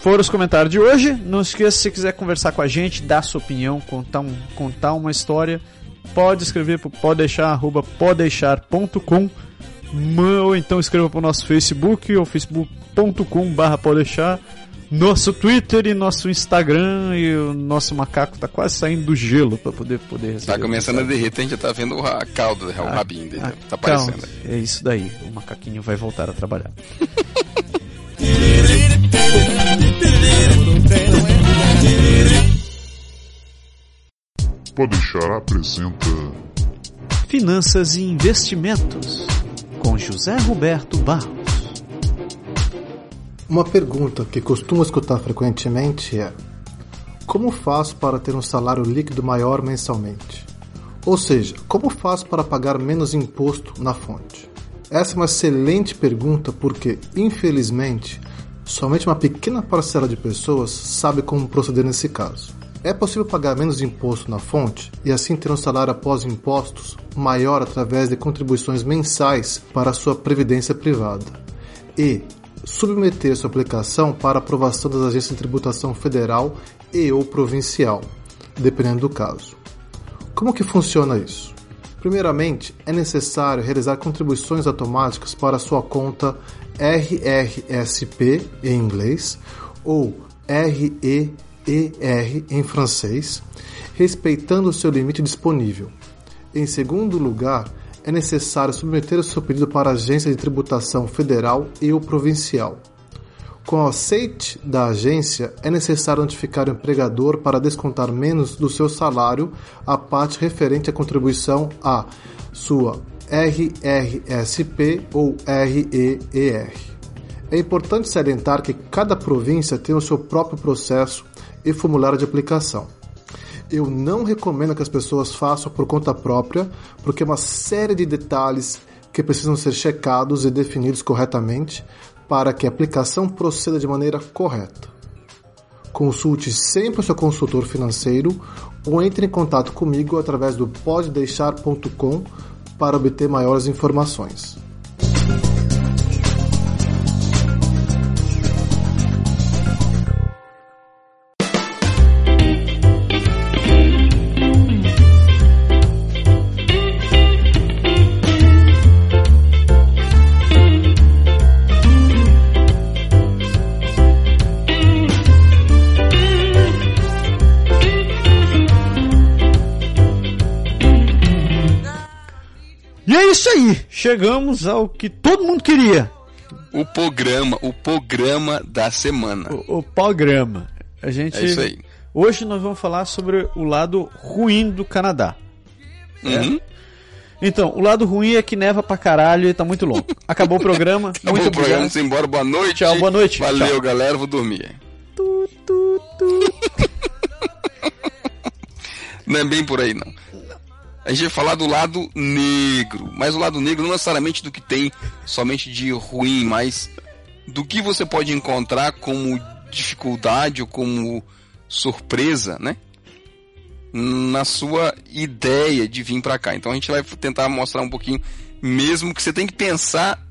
Foram os comentários de hoje. Não esqueça, se quiser conversar com a gente, dar sua opinião, contar, um, contar uma história, pode escrever para podeixar.com ou então escreva para o nosso Facebook ou facebook.com barra podeixar nosso Twitter e nosso Instagram e o nosso macaco tá quase saindo do gelo para poder poder receber Tá começando a derreter, a gente já tá vendo o a cauda, o rabinho dele. Ah, tá aparecendo. É isso daí, o macaquinho vai voltar a trabalhar. Podeixar apresenta Finanças e Investimentos, com José Roberto Barros. Uma pergunta que costumo escutar frequentemente é: Como faço para ter um salário líquido maior mensalmente? Ou seja, como faço para pagar menos imposto na fonte? Essa é uma excelente pergunta porque, infelizmente, somente uma pequena parcela de pessoas sabe como proceder nesse caso. É possível pagar menos imposto na fonte e assim ter um salário após impostos maior através de contribuições mensais para a sua previdência privada. E submeter sua aplicação para aprovação das agências de tributação federal e ou provincial, dependendo do caso. Como que funciona isso? Primeiramente, é necessário realizar contribuições automáticas para sua conta RRSP em inglês ou REER em francês, respeitando o seu limite disponível. Em segundo lugar, é necessário submeter o seu pedido para a agência de tributação federal e ou provincial. Com o aceite da agência, é necessário notificar o empregador para descontar menos do seu salário a parte referente à contribuição à sua RRSP ou REER. É importante salientar que cada província tem o seu próprio processo e formulário de aplicação. eu não recomendo que as pessoas façam por conta própria, porque é uma série de detalhes que precisam ser checados e definidos corretamente para que a aplicação proceda de maneira correta. Consulte sempre o seu consultor financeiro ou entre em contato comigo através do poddeixar.com para obter maiores informações. Chegamos ao que todo mundo queria. O programa, o programa da semana. O, o programa. A gente. É isso aí. Hoje nós vamos falar sobre o lado ruim do Canadá. Uhum. Então, o lado ruim é que neva pra caralho e tá muito longo. Acabou o programa. Acabou muito o programa, obrigado. vamos embora. Boa noite. Tchau, boa noite. Valeu, Tchau. galera. Vou dormir. Tu, tu, tu. Não é bem por aí, não. A gente vai falar do lado negro. Mas o lado negro não necessariamente do que tem somente de ruim, mas do que você pode encontrar como dificuldade ou como surpresa, né? Na sua ideia de vir pra cá. Então a gente vai tentar mostrar um pouquinho, mesmo que você tem que pensar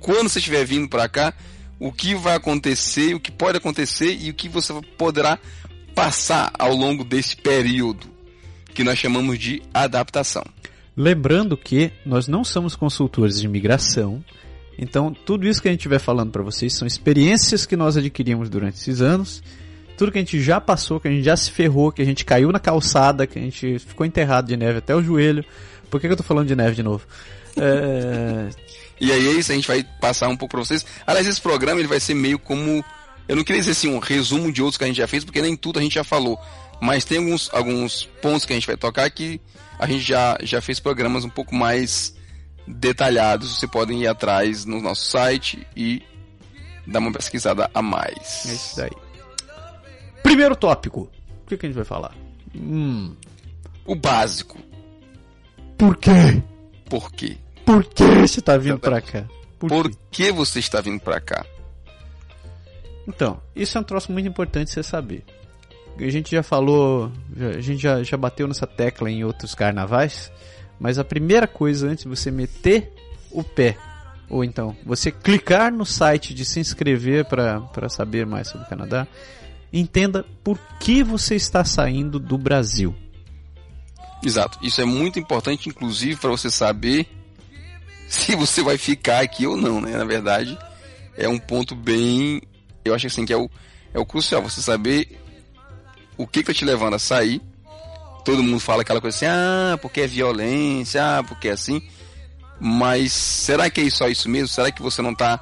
quando você estiver vindo pra cá, o que vai acontecer, o que pode acontecer e o que você poderá passar ao longo desse período que nós chamamos de adaptação. Lembrando que nós não somos consultores de imigração, então tudo isso que a gente estiver falando para vocês são experiências que nós adquirimos durante esses anos, tudo que a gente já passou, que a gente já se ferrou, que a gente caiu na calçada, que a gente ficou enterrado de neve até o joelho. Por que, que eu tô falando de neve de novo? É... E aí é isso, a gente vai passar um pouco para vocês. Aliás, esse programa ele vai ser meio como. Eu não queria dizer assim, um resumo de outros que a gente já fez, porque nem tudo a gente já falou. Mas tem alguns, alguns pontos que a gente vai tocar que a gente já, já fez programas um pouco mais detalhados. Vocês podem ir atrás no nosso site e dar uma pesquisada a mais. É isso daí. Primeiro tópico. O que, que a gente vai falar? Hum. O básico. Por quê? Por quê? Por que você tá vindo pra cá? Por Por que você está vindo para cá? Então, isso é um troço muito importante você saber. A gente já falou, a gente já, já bateu nessa tecla em outros carnavais, mas a primeira coisa antes de você meter o pé, ou então você clicar no site de se inscrever para saber mais sobre o Canadá, entenda por que você está saindo do Brasil. Exato. Isso é muito importante, inclusive, para você saber se você vai ficar aqui ou não, né? Na verdade, é um ponto bem. Eu acho assim que é o, é o crucial. Você saber o que, que te levando a sair. Todo mundo fala aquela coisa assim, ah, porque é violência, ah, porque é assim. Mas será que é só isso mesmo? Será que você não tá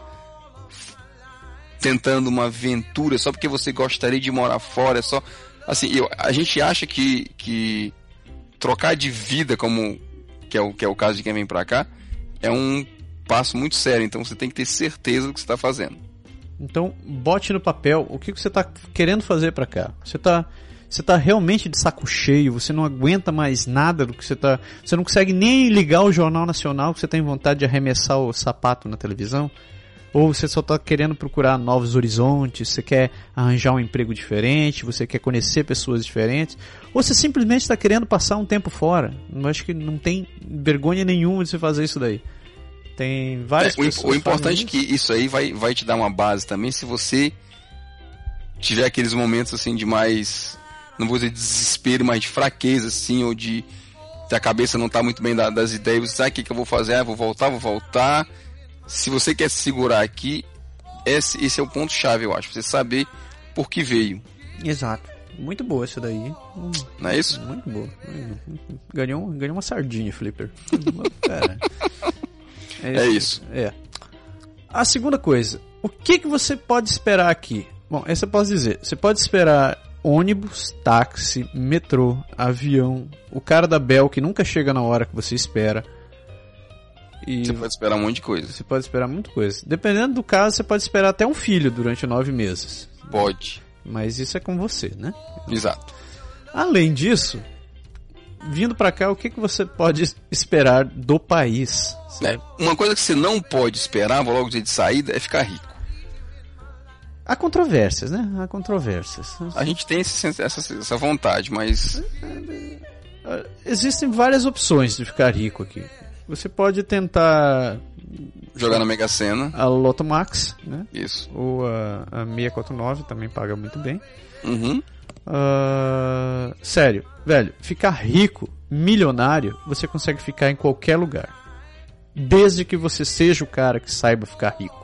tentando uma aventura só porque você gostaria de morar fora? É só. Assim, eu, a gente acha que, que trocar de vida, como que é o, que é o caso de quem vem pra cá, é um passo muito sério. Então você tem que ter certeza do que você está fazendo. Então, bote no papel o que que você está querendo fazer para cá. Você está você tá realmente de saco cheio, você não aguenta mais nada do que você tá. Você não consegue nem ligar o Jornal Nacional que você tem vontade de arremessar o sapato na televisão? Ou você só está querendo procurar novos horizontes, você quer arranjar um emprego diferente, você quer conhecer pessoas diferentes, ou você simplesmente está querendo passar um tempo fora. Eu acho que não tem vergonha nenhuma de você fazer isso daí. Tem várias É, o, pessoas. o importante é que isso aí vai, vai te dar uma base também se você tiver aqueles momentos assim de mais, não vou dizer desespero, mas de fraqueza assim, ou de a cabeça não tá muito bem da- das ideias, você sabe o que, que eu vou fazer? Ah, vou voltar, vou voltar. Se você quer se segurar aqui, esse, esse é o ponto chave, eu acho, você saber por que veio, Exato. Muito boa essa daí. Não é isso? Muito boa. Hum, Ganhou, ganhou uma sardinha, Flipper. Cara. É isso. É. A segunda coisa. O que, que você pode esperar aqui? Bom, essa eu posso dizer. Você pode esperar ônibus, táxi, metrô, avião, o cara da Bel que nunca chega na hora que você espera. E Você pode esperar um monte de coisa. você pode esperar muita coisa. Dependendo do caso, você pode esperar até um filho durante nove meses. Pode. Mas isso é com você, né? Exato. Além disso, vindo para cá, o que, que você pode esperar do país? É, uma coisa que você não pode esperar, vou logo dizer de saída, é ficar rico. Há controvérsias, né? Há controvérsias. A gente tem esse, essa, essa vontade, mas. Existem várias opções de ficar rico aqui. Você pode tentar. Jogar na Mega Sena. A Loto Max, né? Isso. Ou a, a 649 também paga muito bem. Uhum. Uh, sério, velho, ficar rico, milionário, você consegue ficar em qualquer lugar. Desde que você seja o cara que saiba ficar rico.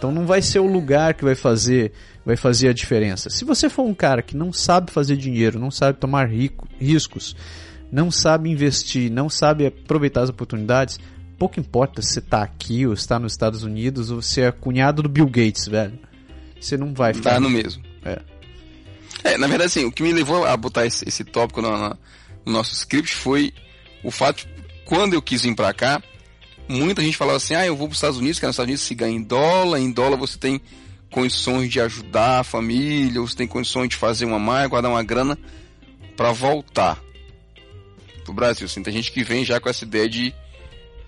Então não vai ser o lugar que vai fazer, vai fazer a diferença. Se você for um cara que não sabe fazer dinheiro, não sabe tomar rico, riscos, não sabe investir, não sabe aproveitar as oportunidades, pouco importa se você está aqui ou está nos Estados Unidos ou se é cunhado do Bill Gates, velho. Você não vai ficar. Tá no mesmo. É. É, na verdade, assim, o que me levou a botar esse, esse tópico no, no, no, nosso script foi o fato, quando eu quis vir pra cá, muita gente falava assim, ah, eu vou para os Estados Unidos, que nos Estados Unidos se ganha em dólar, em dólar você tem condições de ajudar a família, você tem condições de fazer uma mais, guardar uma grana para voltar pro Brasil. Assim, tem gente que vem já com essa ideia de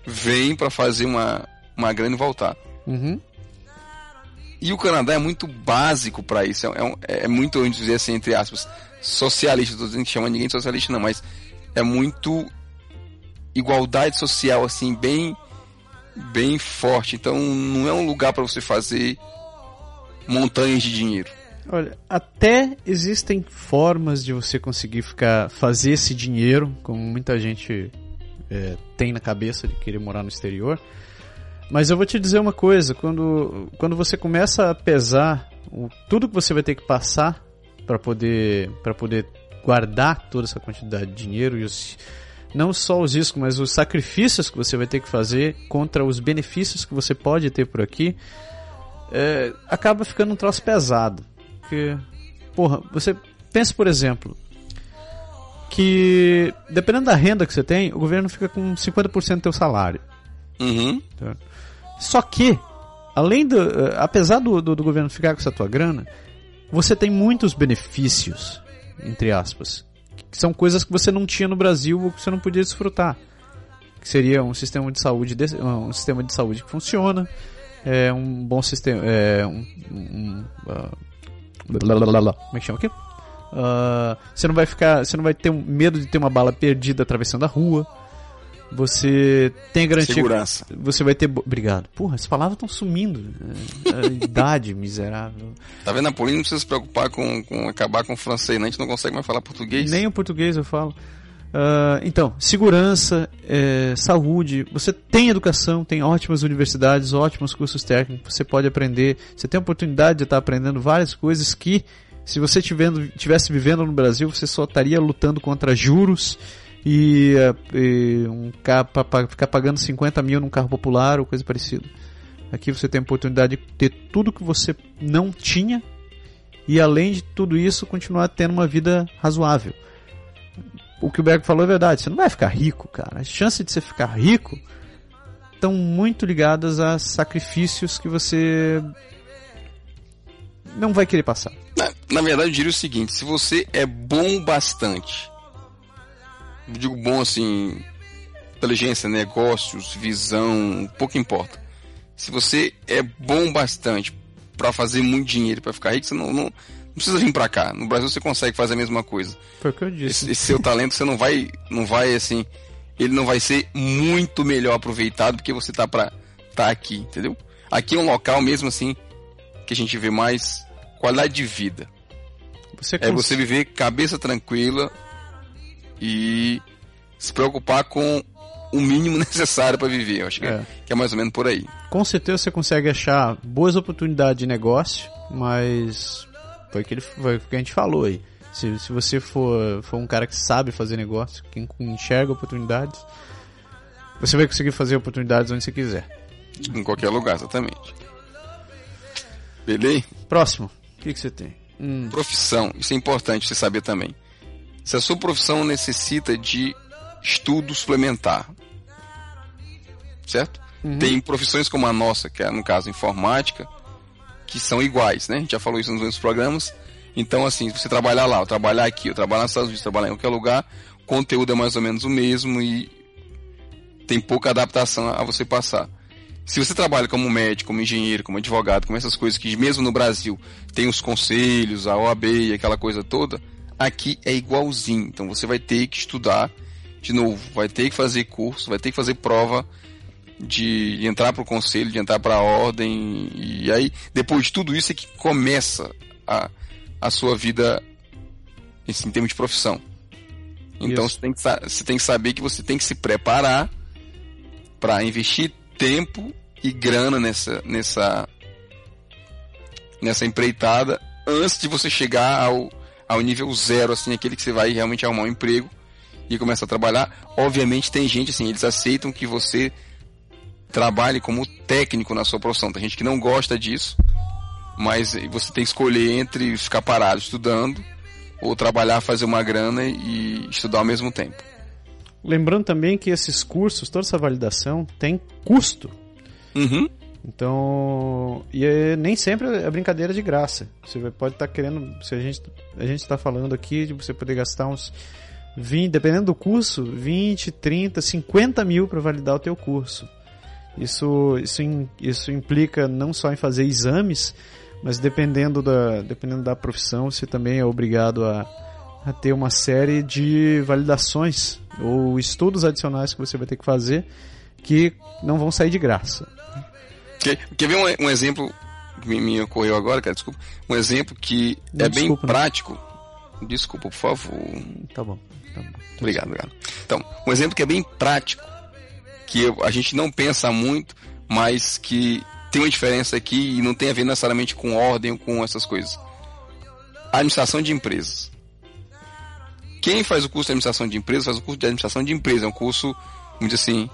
vem para fazer uma, uma grana e voltar. Uhum. E o Canadá é muito básico para isso. É, é, é, muito, vamos dizer assim, entre aspas, socialista. Estou dizendo que chama ninguém de socialista, não, mas é muito igualdade social, assim, bem bem forte. Então não é um lugar para você fazer montanhas de dinheiro. Olha, até existem formas de você conseguir ficar fazer esse dinheiro, como muita gente é, tem na cabeça de querer morar no exterior. Mas eu vou te dizer uma coisa, quando, quando você começa a pesar o, tudo que você vai ter que passar para poder para poder guardar toda essa quantidade de dinheiro e os, não só os riscos, mas os sacrifícios que você vai ter que fazer contra os benefícios que você pode ter por aqui, é, acaba ficando um troço pesado. Porque, porra, você pensa, por exemplo, que dependendo da renda que você tem, o governo fica com 50% do teu salário. Uhum. Tá? Só que, além do, eh, apesar do, do, do governo ficar com essa tua grana, você tem muitos benefícios, entre aspas, que são coisas que você não tinha no Brasil ou que você não podia desfrutar. Que seria um sistema de saúde, um sistema de saúde que funciona, é um bom sistema, é um, um uh, como é que chama aqui? Uh, você não vai ficar, você não vai ter medo de ter uma bala perdida atravessando a rua. Você tem garantia. Segurança. Você vai ter. Obrigado. Porra, as palavras estão sumindo. É, a idade miserável. Tá vendo? A Paulinho não precisa se preocupar com, com acabar com o francês, né? A gente não consegue mais falar português. Nem o português eu falo. Uh, então, segurança, é, saúde, você tem educação, tem ótimas universidades, ótimos cursos técnicos, você pode aprender, você tem a oportunidade de estar aprendendo várias coisas que, se você tivesse vivendo no Brasil, você só estaria lutando contra juros e, e um carro para ficar pagando 50 mil num carro popular ou coisa parecida. Aqui você tem a oportunidade de ter tudo que você não tinha e além de tudo isso continuar tendo uma vida razoável. O que o Berg falou é verdade, você não vai ficar rico, cara. As chances de você ficar rico estão muito ligadas a sacrifícios que você não vai querer passar. Na, na verdade, eu diria o seguinte: se você é bom bastante digo bom assim, inteligência, negócios, visão, pouco importa. Se você é bom bastante para fazer muito dinheiro, para ficar rico, você não, não, não, precisa vir para cá. No Brasil você consegue fazer a mesma coisa. Foi o que eu disse. Esse, esse, seu talento você não vai, não vai assim, ele não vai ser muito melhor aproveitado porque você tá para tá aqui, entendeu? Aqui é um local mesmo assim que a gente vê mais qualidade de vida. Você é você viver cabeça tranquila, e se preocupar com o mínimo necessário para viver. Eu acho que é. que é mais ou menos por aí. Com certeza você consegue achar boas oportunidades de negócio, mas foi o que, ele, foi o que a gente falou aí. Se, se você for, for um cara que sabe fazer negócio, que enxerga oportunidades, você vai conseguir fazer oportunidades onde você quiser. Em qualquer lugar, exatamente. Beleza? Próximo. O que, que você tem? Hum. Profissão. Isso é importante você saber também se a sua profissão necessita de estudo suplementar. Certo? Uhum. Tem profissões como a nossa, que é no caso informática, que são iguais, né? A gente já falou isso nos outros programas. Então, assim, você trabalhar lá, ou trabalhar aqui, ou trabalhar nos Estados Unidos, trabalhar em qualquer lugar, o conteúdo é mais ou menos o mesmo e tem pouca adaptação a você passar. Se você trabalha como médico, como engenheiro, como advogado, como essas coisas que mesmo no Brasil tem os conselhos, a OAB e aquela coisa toda, aqui é igualzinho. Então você vai ter que estudar de novo, vai ter que fazer curso, vai ter que fazer prova de entrar para o conselho, de entrar para a ordem, e aí depois de tudo isso é que começa a, a sua vida em termos de profissão. Então você tem, que, você tem que saber que você tem que se preparar para investir tempo e grana nessa, nessa, nessa empreitada antes de você chegar ao, ao nível zero, assim, aquele que você vai realmente arrumar um emprego e começar a trabalhar. Obviamente tem gente assim, eles aceitam que você trabalhe como técnico na sua profissão. Tem gente que não gosta disso, mas você tem que escolher entre ficar parado estudando ou trabalhar, fazer uma grana e estudar ao mesmo tempo. Lembrando também que esses cursos, toda essa validação, tem custo. Uhum. Então, e é, nem sempre é brincadeira de graça. Você pode estar tá querendo, se a gente a gente está falando aqui de você poder gastar uns 20, dependendo do curso, 20, 30, 50 mil para validar o teu curso. Isso, isso, isso implica não só em fazer exames, mas dependendo da, dependendo da profissão, você também é obrigado a, a ter uma série de validações ou estudos adicionais que você vai ter que fazer que não vão sair de graça. Quer, quer ver um, um exemplo que me, me, ocorreu agora, cara? Desculpa. Um exemplo que não, é bem prático. Não. Desculpa, por favor. Tá bom. Tá bom. Obrigado, obrigado. Então, um exemplo que é bem prático, que a gente não pensa muito, mas que tem uma diferença aqui e não tem a ver necessariamente com ordem ou com essas coisas. A administração de empresas. Quem faz o curso de administração de empresas faz o curso de administração de empresas. É um curso, dizer assim,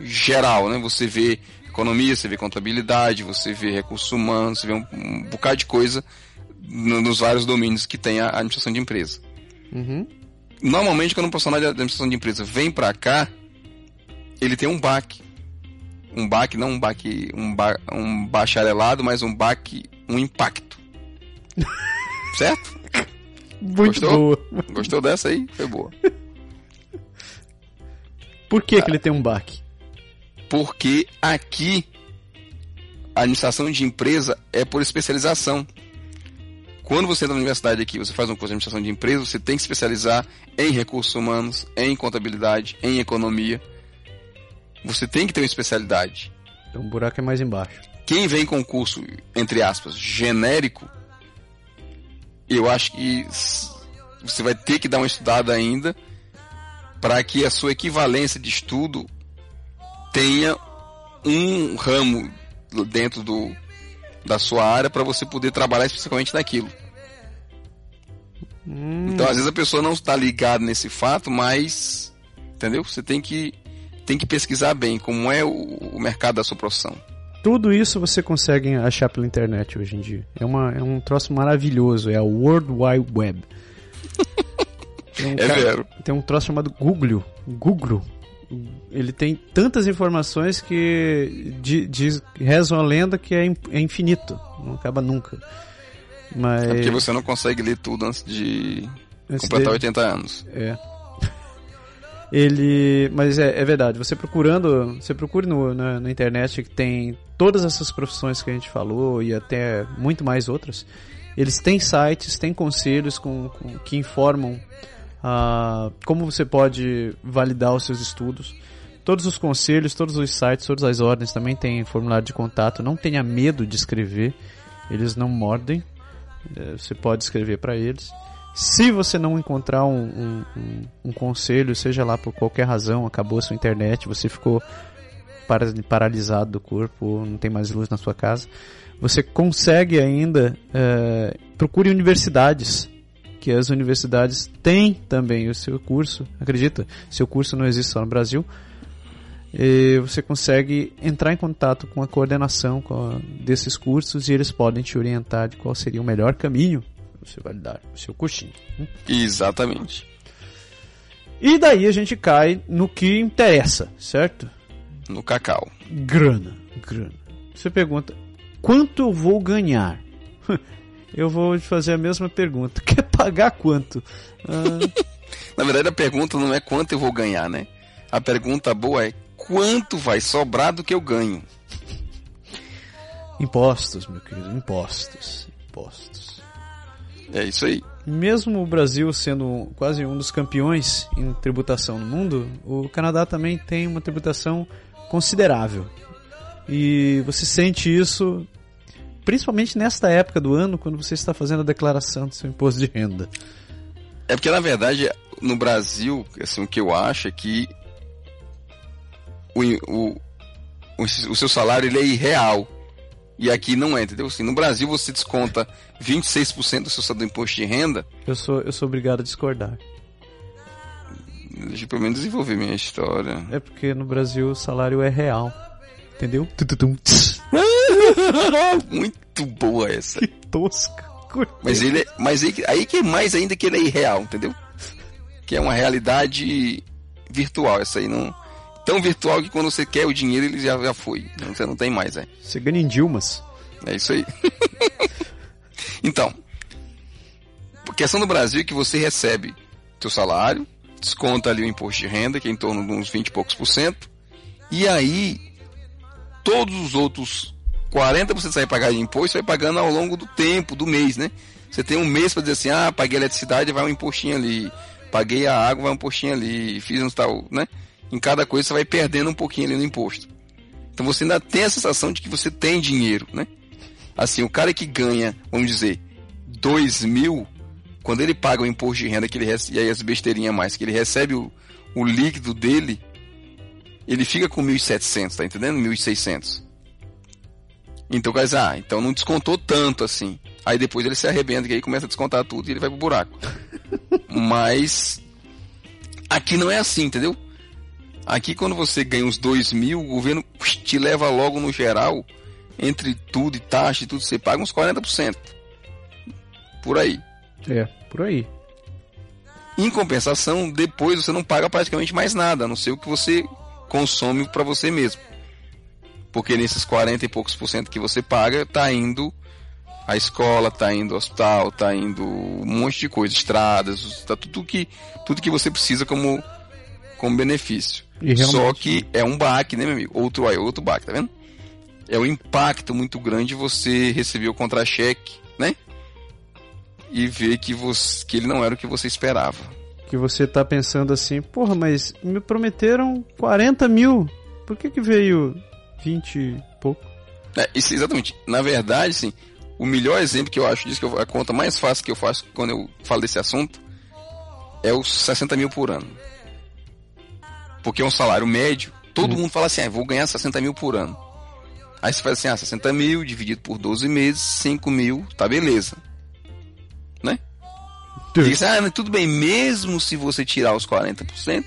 geral, né? Você vê economia, você vê contabilidade, você vê recursos humanos, você vê um, um bocado de coisa no, nos vários domínios que tem a administração de empresa. Uhum. Normalmente, quando um profissional de administração de empresa vem para cá, ele tem um baque. Um baque, não um baque, um, ba, um bacharelado, mas um baque, um impacto. certo? Muito Gostou? boa. Gostou dessa aí? Foi boa. Por que, ah, que ele tem um baque? Porque aqui a administração de empresa é por especialização. Quando você entra na universidade aqui, você faz um curso de administração de empresa, você tem que especializar em recursos humanos, em contabilidade, em economia. Você tem que ter uma especialidade. Então o buraco é mais embaixo. Quem vem com curso, entre aspas, genérico, eu acho que você vai ter que dar uma estudada ainda para que a sua equivalência de estudo tenha um ramo dentro do, da sua área para você poder trabalhar especificamente naquilo. Hum. Então, às vezes a pessoa não está ligada nesse fato, mas entendeu? Você tem que tem que pesquisar bem como é o, o mercado da sua profissão. Tudo isso você consegue achar pela internet hoje em dia. É, uma, é um troço maravilhoso, é a World Wide Web. Um é cara, vero. Tem um troço chamado Google. Google. Ele tem tantas informações que diz, reza a lenda que é, é infinito. Não acaba nunca. Mas... É porque você não consegue ler tudo antes de antes completar de... 80 anos. É. Ele, mas é, é, verdade. Você procurando, você procure no, na, na, internet que tem todas essas profissões que a gente falou e até muito mais outras. Eles têm sites, têm conselhos com, com que informam uh, como você pode validar os seus estudos. Todos os conselhos, todos os sites, todas as ordens também têm formulário de contato. Não tenha medo de escrever, eles não mordem. É, você pode escrever para eles. Se você não encontrar um, um, um, um, conselho, seja lá por qualquer razão, acabou a sua internet, você ficou paralisado do corpo, não tem mais luz na sua casa, você consegue ainda é, procure universidades, que as universidades têm também o seu curso, acredita? Seu curso não existe só no Brasil. E você consegue entrar em contato com a coordenação desses cursos e eles podem te orientar de qual seria o melhor caminho você vai dar o seu cursinho. Né? Exatamente. E daí a gente cai no que interessa, certo? No cacau. Grana, grana. Você pergunta, quanto eu vou ganhar? eu vou te fazer a mesma pergunta. Quer pagar quanto? Ah... Na verdade, a pergunta não é quanto eu vou ganhar, né? A pergunta boa é quanto vai sobrar do que eu ganho. Impostos, meu querido, impostos. Impostos. É isso aí. Mesmo o Brasil sendo quase um dos campeões em tributação no mundo, o Canadá também tem uma tributação considerável. E você sente isso principalmente nesta época do ano, quando você está fazendo a declaração do seu imposto de renda. É porque, na verdade, no Brasil, assim, o que eu acho é que o, o, o seu salário ele é irreal. E aqui não é, entendeu? Assim, no Brasil você desconta 26% do seu do imposto de renda. Eu sou, eu sou obrigado a discordar. Deixa eu pelo menos desenvolver minha história. É porque no Brasil o salário é real. Entendeu? Muito boa essa. Que tosca. Mas ele é, mas aí, aí que é mais ainda que ele é irreal, entendeu? Que é uma realidade virtual. Essa aí não. Tão virtual que quando você quer o dinheiro ele já, já foi. Então você não tem mais, é. Você ganha em Dilmas. É isso aí. então, a questão do Brasil é que você recebe seu salário, desconta ali o imposto de renda, que é em torno de uns 20 e poucos por cento, e aí todos os outros 40% você vai pagar de imposto, você vai pagando ao longo do tempo, do mês, né? Você tem um mês para dizer assim, ah, paguei a eletricidade, vai um impostinho ali, paguei a água, vai um impostinho ali, fiz um tal, né? Em cada coisa você vai perdendo um pouquinho ali no imposto. Então você ainda tem a sensação de que você tem dinheiro, né? Assim, o cara que ganha, vamos dizer, 2 mil, quando ele paga o imposto de renda que ele recebe, e aí as besteirinhas mais, que ele recebe o, o líquido dele, ele fica com 1.700, tá entendendo? 1.600. Então, dizer, ah, então não descontou tanto assim. Aí depois ele se arrebenta, que aí começa a descontar tudo e ele vai pro buraco. Mas aqui não é assim, entendeu? Aqui quando você ganha uns 2 mil, o governo te leva logo no geral, entre tudo e taxa e tudo, você paga uns 40%. Por aí. É, por aí. Em compensação, depois você não paga praticamente mais nada, a não ser o que você consome para você mesmo. Porque nesses 40 e poucos por cento que você paga, tá indo a escola, tá indo ao hospital, tá indo um monte de coisa, estradas, tá tudo que tudo que você precisa como como benefício. Só que é um baque, né, meu amigo? Outro aí, outro baque, tá vendo? É um impacto muito grande você receber o contra-cheque, né? E ver que, você, que ele não era o que você esperava que você tá pensando assim, porra, mas me prometeram 40 mil, por que que veio 20 e pouco? É, isso, exatamente. Na verdade, sim, o melhor exemplo que eu acho disso, que eu, a conta mais fácil que eu faço quando eu falo desse assunto, é os 60 mil por ano. Porque é um salário médio, todo hum. mundo fala assim, ah, vou ganhar 60 mil por ano. Aí você faz assim, ah, 60 mil dividido por 12 meses, 5 mil, tá beleza. Né? Diz, ah, tudo bem, mesmo se você tirar os 40%,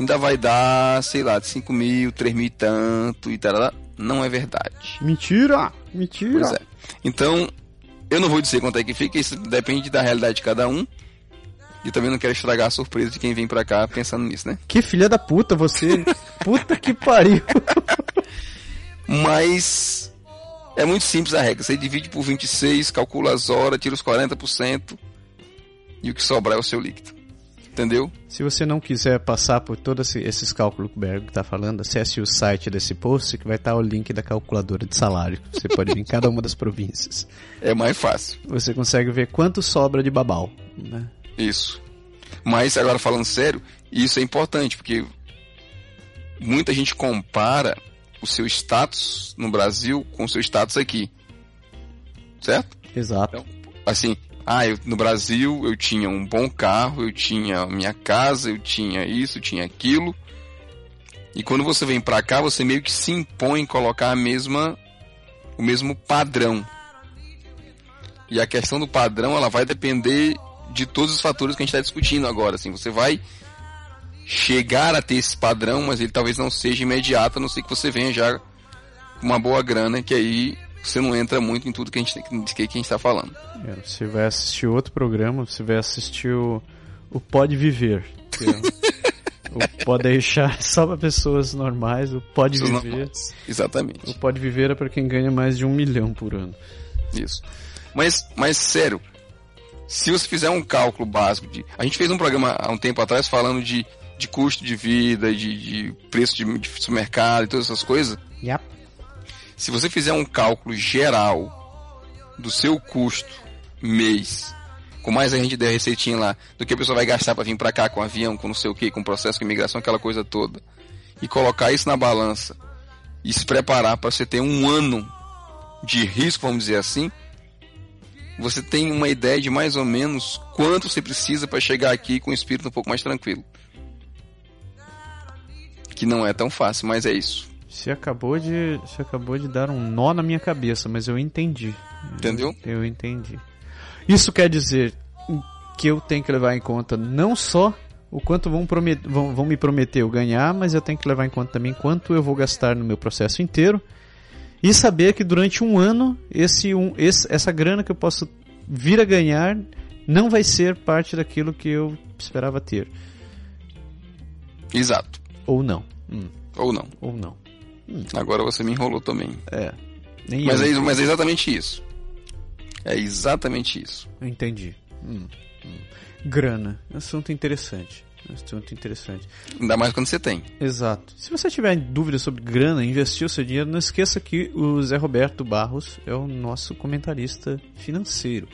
ainda vai dar, sei lá, de 5 mil, 3 mil e tanto e tal. Não é verdade. Mentira! Mentira! Pois é. Então, eu não vou dizer quanto é que fica, isso depende da realidade de cada um. E também não quero estragar a surpresa de quem vem pra cá pensando nisso, né? Que filha da puta você! puta que pariu! Mas é muito simples a regra. Você divide por 26, calcula as horas, tira os 40% e o que sobrar é o seu líquido. Entendeu? Se você não quiser passar por todos esses cálculos que o Berg está falando, acesse o site desse post que vai estar o link da calculadora de salário. Você pode vir em cada uma das províncias. É mais fácil. Você consegue ver quanto sobra de babau. Né? Isso. Mas agora falando sério, isso é importante, porque muita gente compara o seu status no Brasil com o seu status aqui. Certo? Exato. Então, assim, ah, eu, no Brasil eu tinha um bom carro, eu tinha minha casa, eu tinha isso, eu tinha aquilo. E quando você vem para cá, você meio que se impõe colocar a mesma o mesmo padrão. E a questão do padrão, ela vai depender de todos os fatores que a gente está discutindo agora. Assim, você vai chegar a ter esse padrão, mas ele talvez não seja imediato, a não ser que você venha já com uma boa grana, que aí você não entra muito em tudo que a gente, que, que a gente está falando. É, você vai assistir outro programa, você vai assistir o, o Pode Viver. É o Pode Deixar só para pessoas normais, o Pode Viver. Normais. Exatamente. O Pode Viver é para quem ganha mais de um milhão por ano. Isso. Mas, mas sério, se você fizer um cálculo básico de. A gente fez um programa há um tempo atrás falando de, de custo de vida, de, de preço de, de supermercado e todas essas coisas. Yep. Se você fizer um cálculo geral do seu custo mês, com mais a gente der receitinha lá, do que a pessoa vai gastar para vir para cá com avião, com não sei o que, com processo de imigração, aquela coisa toda, e colocar isso na balança e se preparar para você ter um ano de risco, vamos dizer assim, você tem uma ideia de mais ou menos quanto você precisa para chegar aqui com o espírito um pouco mais tranquilo. Que não é tão fácil, mas é isso. Você acabou de, você acabou de dar um nó na minha cabeça, mas eu entendi. Entendeu? Eu, eu entendi. Isso quer dizer que eu tenho que levar em conta não só o quanto vão, promet, vão, vão me prometer eu ganhar, mas eu tenho que levar em conta também quanto eu vou gastar no meu processo inteiro e saber que durante um ano esse, um, esse, essa grana que eu posso vir a ganhar não vai ser parte daquilo que eu esperava ter. Exato. Ou não. Hum. Ou não. Ou não. Hum. Agora você me enrolou também. É. Mas é, mas é, exatamente isso. É exatamente isso. Eu entendi. Hum. Hum. Grana. Assunto interessante. Assunto interessante. Ainda mais quando você tem. Exato. Se você tiver dúvidas sobre grana, investir o seu dinheiro, não esqueça que o Zé Roberto Barros é o nosso comentarista financeiro.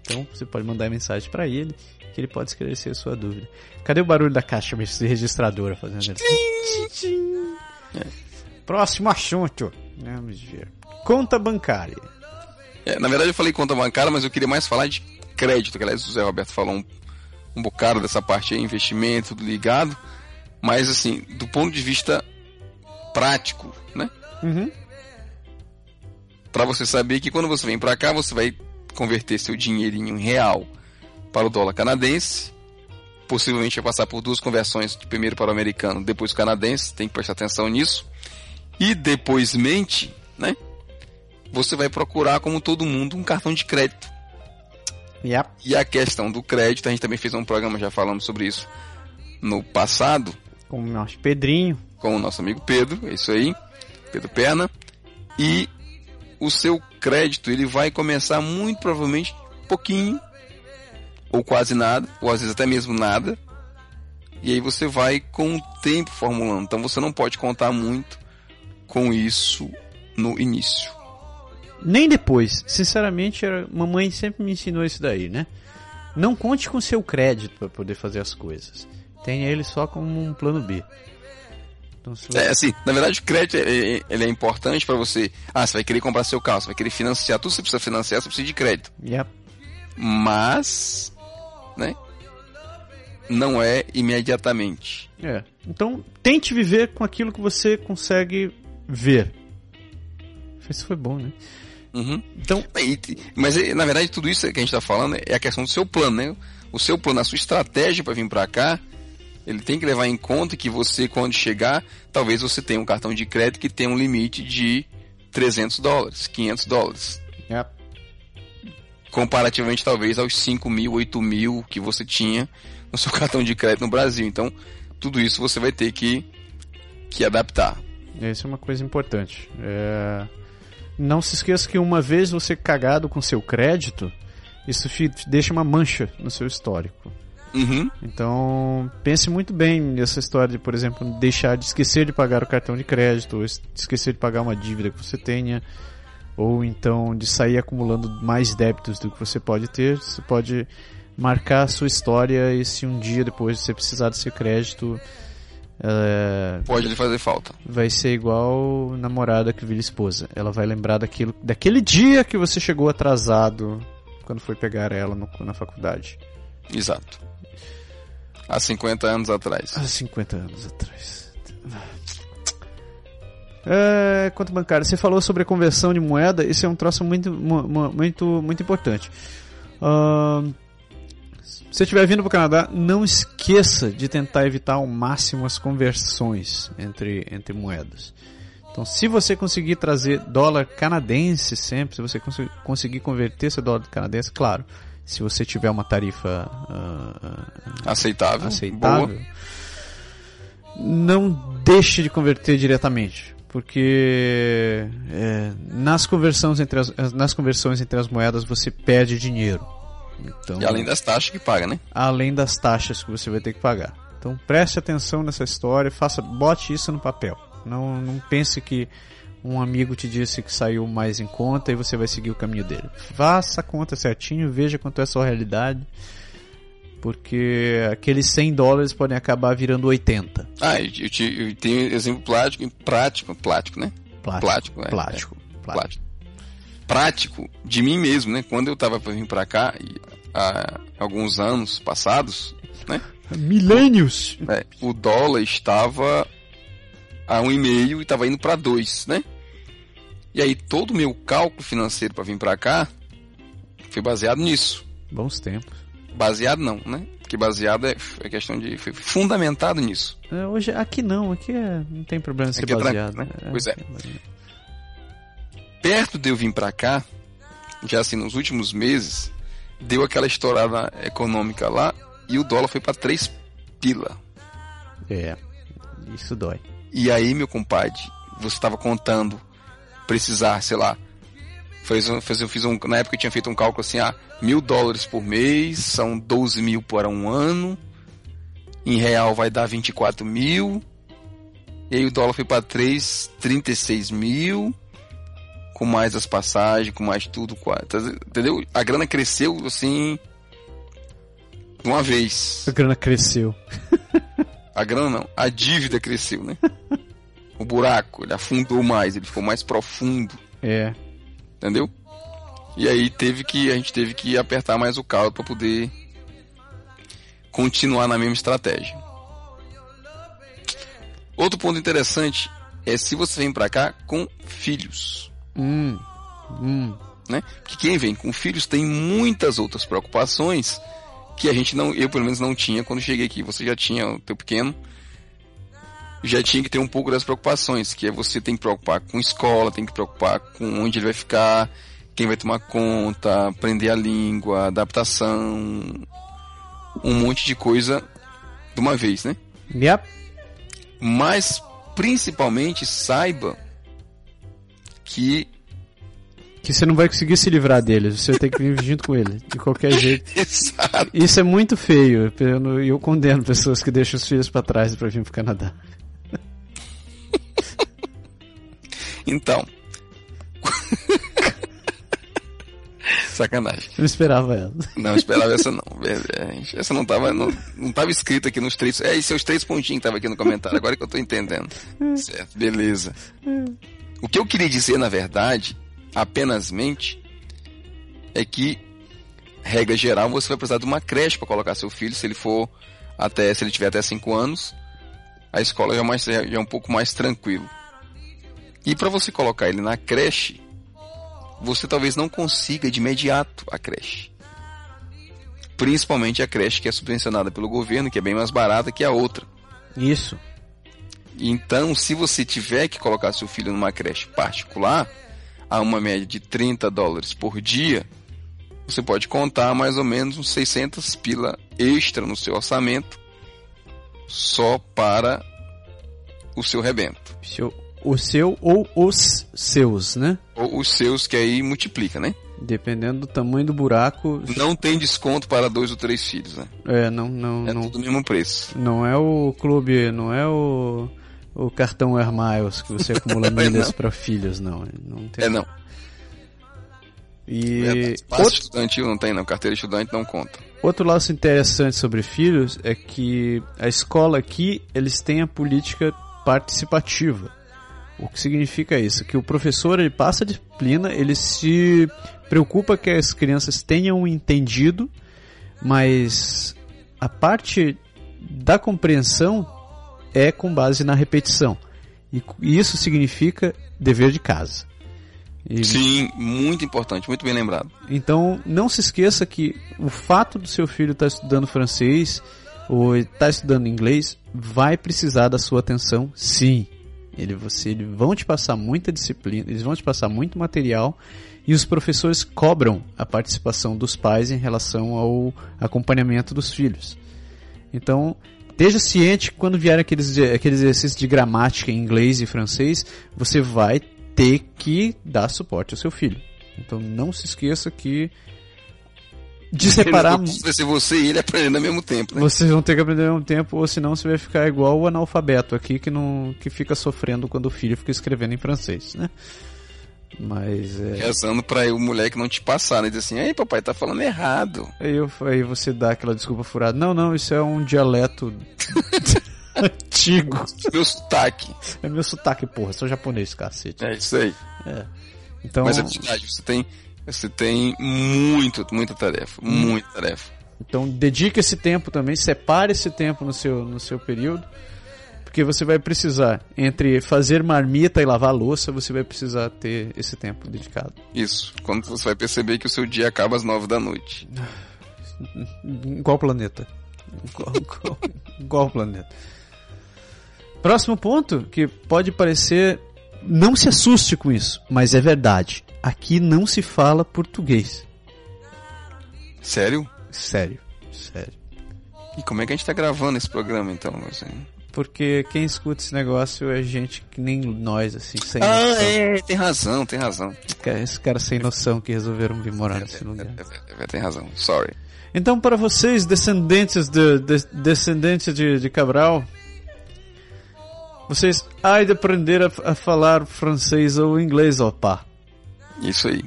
Então você pode mandar mensagem para ele que ele pode esclarecer a sua dúvida. Cadê o barulho da caixa registradora fazendo assim? É. Próximo assunto. Vamos ver. Conta bancária. É, na verdade eu falei conta bancária, mas eu queria mais falar de crédito, que aliás o Zé Roberto falou um, um bocado dessa parte aí, investimento, tudo ligado. Mas assim, do ponto de vista prático, né? Uhum. Para você saber que quando você vem para cá, você vai converter seu dinheirinho em real para o dólar canadense. Possivelmente vai passar por duas conversões, de primeiro para o americano, depois o canadense, tem que prestar atenção nisso. E depoismente, né? Você vai procurar, como todo mundo, um cartão de crédito. Yep. E a questão do crédito, a gente também fez um programa já falando sobre isso no passado. Com o nosso Pedrinho. Com o nosso amigo Pedro, é isso aí. Pedro Perna. E o seu crédito, ele vai começar muito provavelmente pouquinho, ou quase nada, ou às vezes até mesmo nada. E aí você vai com o tempo formulando. Então você não pode contar muito com isso no início. Nem depois. Sinceramente, a mamãe sempre me ensinou isso daí, né? Não conte com seu crédito para poder fazer as coisas. Tenha ele só como um plano B. Então, você... É assim, na verdade o crédito ele, ele é importante para você. Ah, você vai querer comprar seu carro, você vai querer financiar tudo você precisa financiar, você precisa de crédito. Yep. Mas, né? Não é imediatamente. É. Então, tente viver com aquilo que você consegue ver. Isso foi bom, né? Uhum. Então, mas na verdade tudo isso que a gente está falando é a questão do seu plano, né? O seu plano, a sua estratégia para vir para cá, ele tem que levar em conta que você, quando chegar, talvez você tenha um cartão de crédito que tem um limite de 300 dólares, 500 dólares. Yep. Comparativamente, talvez, aos 5 mil, 8 mil que você tinha no seu cartão de crédito no Brasil. Então, tudo isso você vai ter que, que adaptar. Isso é uma coisa importante. É... Não se esqueça que uma vez você cagado com seu crédito, isso deixa uma mancha no seu histórico. Uhum. Então, pense muito bem nessa história de, por exemplo, deixar de esquecer de pagar o cartão de crédito, ou esquecer de pagar uma dívida que você tenha, ou então de sair acumulando mais débitos do que você pode ter. Você pode marcar a sua história e se um dia depois você precisar desse crédito, é, pode lhe fazer falta. Vai ser igual namorada que vira esposa. Ela vai lembrar daquilo, daquele dia que você chegou atrasado quando foi pegar ela no, na faculdade. Exato. Há 50 anos atrás. Há 50 anos atrás. É, conta bancária, você falou sobre a conversão de moeda, isso é um troço muito, muito, muito importante. Uh, se você estiver vindo para o Canadá, não esqueça de tentar evitar ao máximo as conversões entre, entre moedas. Então, se você conseguir trazer dólar canadense sempre, se você cons conseguir converter seu dólar canadense, claro, se você tiver uma tarifa uh, aceitável, aceitável não deixe de converter diretamente. porque é, nas, conversões entre as, nas conversões entre as moedas você perde dinheiro. Então, e além das taxas que paga, né? Além das taxas que você vai ter que pagar. Então preste atenção nessa história, faça, bote isso no papel. Não, não pense que um amigo te disse que saiu mais em conta e você vai seguir o caminho dele. Faça a conta certinho, veja quanto é a sua realidade porque aqueles 100 dólares podem acabar virando 80. Ah, eu, eu, eu tenho exemplo prático, prático, plástico, né? Plástico. Plástico, é, plástico, é, plástico. Prático de mim mesmo, né? Quando eu tava vir para cá, há alguns anos passados, né? Milênios! É, o dólar estava a um e meio e estava indo para dois, né? E aí todo o meu cálculo financeiro para vir para cá foi baseado nisso. Bons tempos. Baseado não, né? Porque baseado é, é questão de. Foi fundamentado nisso. É, hoje, aqui não, aqui é, não tem problema ser é baseado. né? É, pois é. Perto de eu vir pra cá, já assim, nos últimos meses, deu aquela estourada econômica lá e o dólar foi para 3 pila. É, isso dói. E aí, meu compadre, você estava contando precisar, sei lá, Fez, fez, eu fiz um, na época eu tinha feito um cálculo assim, ah, mil dólares por mês, são 12 mil por um ano, em real vai dar 24 mil, e aí o dólar foi para 3, 36 mil, com mais as passagens, com mais tudo, tá entendeu? A grana cresceu assim, de uma vez. A grana cresceu. a grana não, a dívida cresceu, né? o buraco, ele afundou mais, ele ficou mais profundo. É entendeu? E aí teve que a gente teve que apertar mais o caldo para poder continuar na mesma estratégia. Outro ponto interessante é se você vem para cá com filhos. Hum, hum. Né? Porque quem vem com filhos tem muitas outras preocupações que a gente não, eu pelo menos não tinha quando cheguei aqui. Você já tinha o teu pequeno, já tinha que ter um pouco das preocupações, que é você tem que preocupar com escola, tem que preocupar com onde ele vai ficar, quem vai tomar conta, aprender a língua, adaptação, um monte de coisa de uma vez, né? Yep. Mas principalmente saiba que que você não vai conseguir se livrar dele, você tem que vir junto com ele, de qualquer jeito. Exato. Isso é muito feio, eu, eu condeno pessoas que deixam os filhos para trás para vir para o Canadá. Então. Sacanagem. Eu esperava ela. Não, esperava essa não. Essa não tava, não, não tava escrita aqui nos três. É, esses três pontinhos que tava aqui no comentário, agora que eu tô entendendo. Certo, beleza. O que eu queria dizer, na verdade, apenas mente, é que, regra geral, você vai precisar de uma creche para colocar seu filho, se ele for até, se ele tiver até 5 anos, a escola já é, mais, já é um pouco mais tranquilo. E para você colocar ele na creche, você talvez não consiga de imediato a creche. Principalmente a creche que é subvencionada pelo governo, que é bem mais barata que a outra. Isso. Então, se você tiver que colocar seu filho numa creche particular, a uma média de 30 dólares por dia, você pode contar mais ou menos uns 600 pila extra no seu orçamento só para o seu rebento. Seu o seu ou os seus, né? Ou os seus, que aí multiplica, né? Dependendo do tamanho do buraco. Não tem desconto para dois ou três filhos, né? É, não, não. É não, tudo o mesmo preço. Não é o clube, não é o, o cartão Air Miles que você acumula milhas para filhos, não. não tem... É não. E. É, outro... estudantil não tem, não. Carteira estudante não conta. Outro laço interessante sobre filhos é que a escola aqui, eles têm a política participativa. O que significa isso? Que o professor ele passa a disciplina, ele se preocupa que as crianças tenham entendido, mas a parte da compreensão é com base na repetição. E isso significa dever de casa. E... Sim, muito importante, muito bem lembrado. Então, não se esqueça que o fato do seu filho estar tá estudando francês ou estar tá estudando inglês vai precisar da sua atenção, sim. Ele, você, eles vão te passar muita disciplina, eles vão te passar muito material e os professores cobram a participação dos pais em relação ao acompanhamento dos filhos. Então, esteja ciente que quando vier aqueles, aqueles exercícios de gramática em inglês e francês, você vai ter que dar suporte ao seu filho. Então não se esqueça que de separar. Ser você e ele aprendendo ao mesmo tempo. Né? Vocês vão ter que aprender ao mesmo tempo, ou senão você vai ficar igual o analfabeto aqui que não que fica sofrendo quando o filho fica escrevendo em francês, né? Mas é. Rezando pra o moleque não te passar, né? Diz assim, ei papai, tá falando errado. Aí, eu, aí você dá aquela desculpa furada. Não, não, isso é um dialeto antigo. Meu sotaque. É meu sotaque, porra, sou japonês, cacete. É isso aí. É. Então, Mas é verdade, você tem, você tem muito, muita tarefa, muita tarefa. então dedique esse tempo também, separe esse tempo no seu, no seu período, porque você vai precisar, entre fazer marmita e lavar louça, você vai precisar ter esse tempo dedicado. Isso. Quando você vai perceber que o seu dia acaba às nove da noite. Em qual planeta? Em qual, qual- qual planeta? Próximo ponto, que pode parecer. Não se assuste com isso, mas é verdade. Aqui não se fala português. Sério? Sério, sério. E como é que a gente tá gravando esse programa então? Assim? Porque quem escuta esse negócio é gente que nem nós, assim, sem Ah, noção. é, tem razão, tem razão. Esse cara sem noção que resolveram vir morar nesse lugar. É, é, tem razão, sorry. Então, para vocês, descendentes de, de- descendentes de, de Cabral, vocês há de aprender a, a falar francês ou inglês, pá. Isso aí.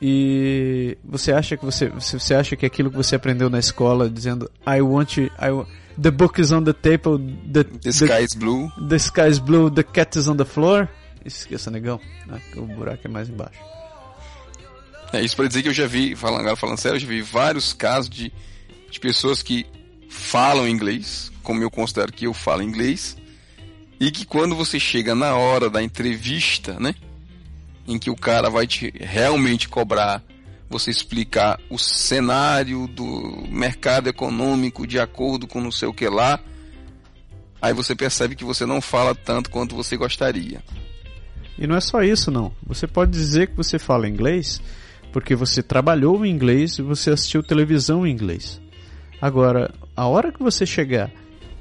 E você acha que você, você acha que aquilo que você aprendeu na escola dizendo I want you, I, wa- the book is on the table, the, The sky is blue. the sky is blue, the cat is on the floor. Esqueça, negão. né, O buraco é mais embaixo. É isso pra dizer que eu já vi, falando, agora falando sério, eu já vi vários casos de, de pessoas que falam inglês, como eu considero que eu falo inglês, e que quando você chega na hora da entrevista, né, em que o cara vai te realmente cobrar você explicar o cenário do mercado econômico de acordo com não sei o que lá, aí você percebe que você não fala tanto quanto você gostaria. E não é só isso, não. Você pode dizer que você fala inglês porque você trabalhou em inglês e você assistiu televisão em inglês. Agora, a hora que você chegar,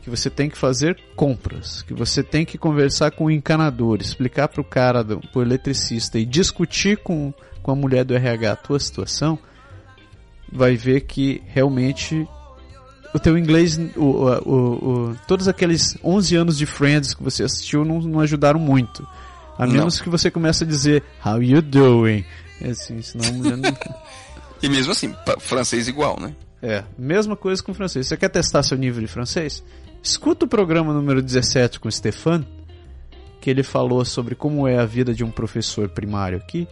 que você tem que fazer compras, que você tem que conversar com o encanador, explicar para o cara, do, pro eletricista e discutir com, com a mulher do RH a tua situação, vai ver que realmente o teu inglês, o, o, o, todos aqueles 11 anos de Friends que você assistiu não, não ajudaram muito. A Não. menos que você comece a dizer How you doing? É Assim, senão a mulher não... E mesmo assim, francês igual, né? É, mesma coisa com francês. Você quer testar seu nível de francês? Escuta o programa número 17 com o Stefan, que ele falou sobre como é a vida de um professor primário aqui,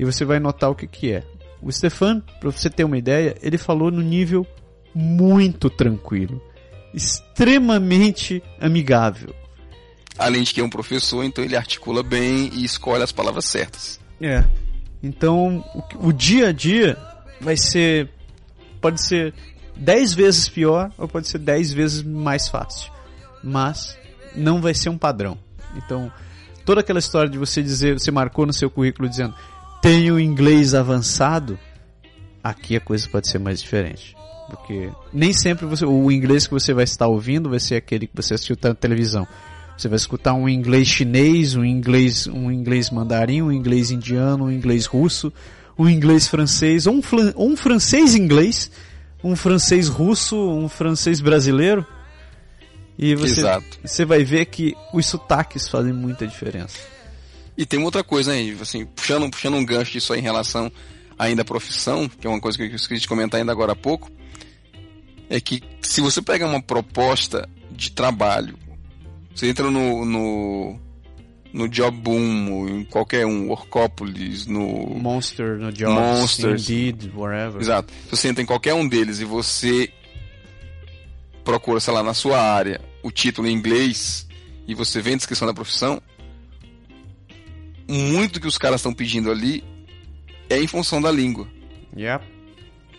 e você vai notar o que, que é. O Stefan, para você ter uma ideia, ele falou no nível muito tranquilo, extremamente amigável. Além de que é um professor, então ele articula bem e escolhe as palavras certas. É. Então, o, o dia a dia vai ser. Pode ser 10 vezes pior ou pode ser 10 vezes mais fácil. Mas não vai ser um padrão. Então, toda aquela história de você dizer, você marcou no seu currículo dizendo tenho inglês avançado, aqui a coisa pode ser mais diferente. Porque nem sempre você, o inglês que você vai estar ouvindo vai ser aquele que você assistiu na televisão. Você vai escutar um inglês chinês, um inglês, um inglês mandarim, um inglês indiano, um inglês russo, um inglês francês, ou um, flan- ou um francês inglês, um francês russo, um francês brasileiro. E você, Exato. você vai ver que os sotaques fazem muita diferença. E tem uma outra coisa aí, assim, puxando, puxando um gancho disso aí em relação ainda à profissão, que é uma coisa que eu esqueci de comentar ainda agora há pouco, é que se você pega uma proposta de trabalho, você entra no, no, no Job Boom, em qualquer um, Workopolis, no... Monster no Jobs, Monsters. Indeed, wherever. Exato. Se você entra em qualquer um deles e você procura, sei lá, na sua área, o título em inglês e você vê a descrição da profissão, muito do que os caras estão pedindo ali é em função da língua, Yep.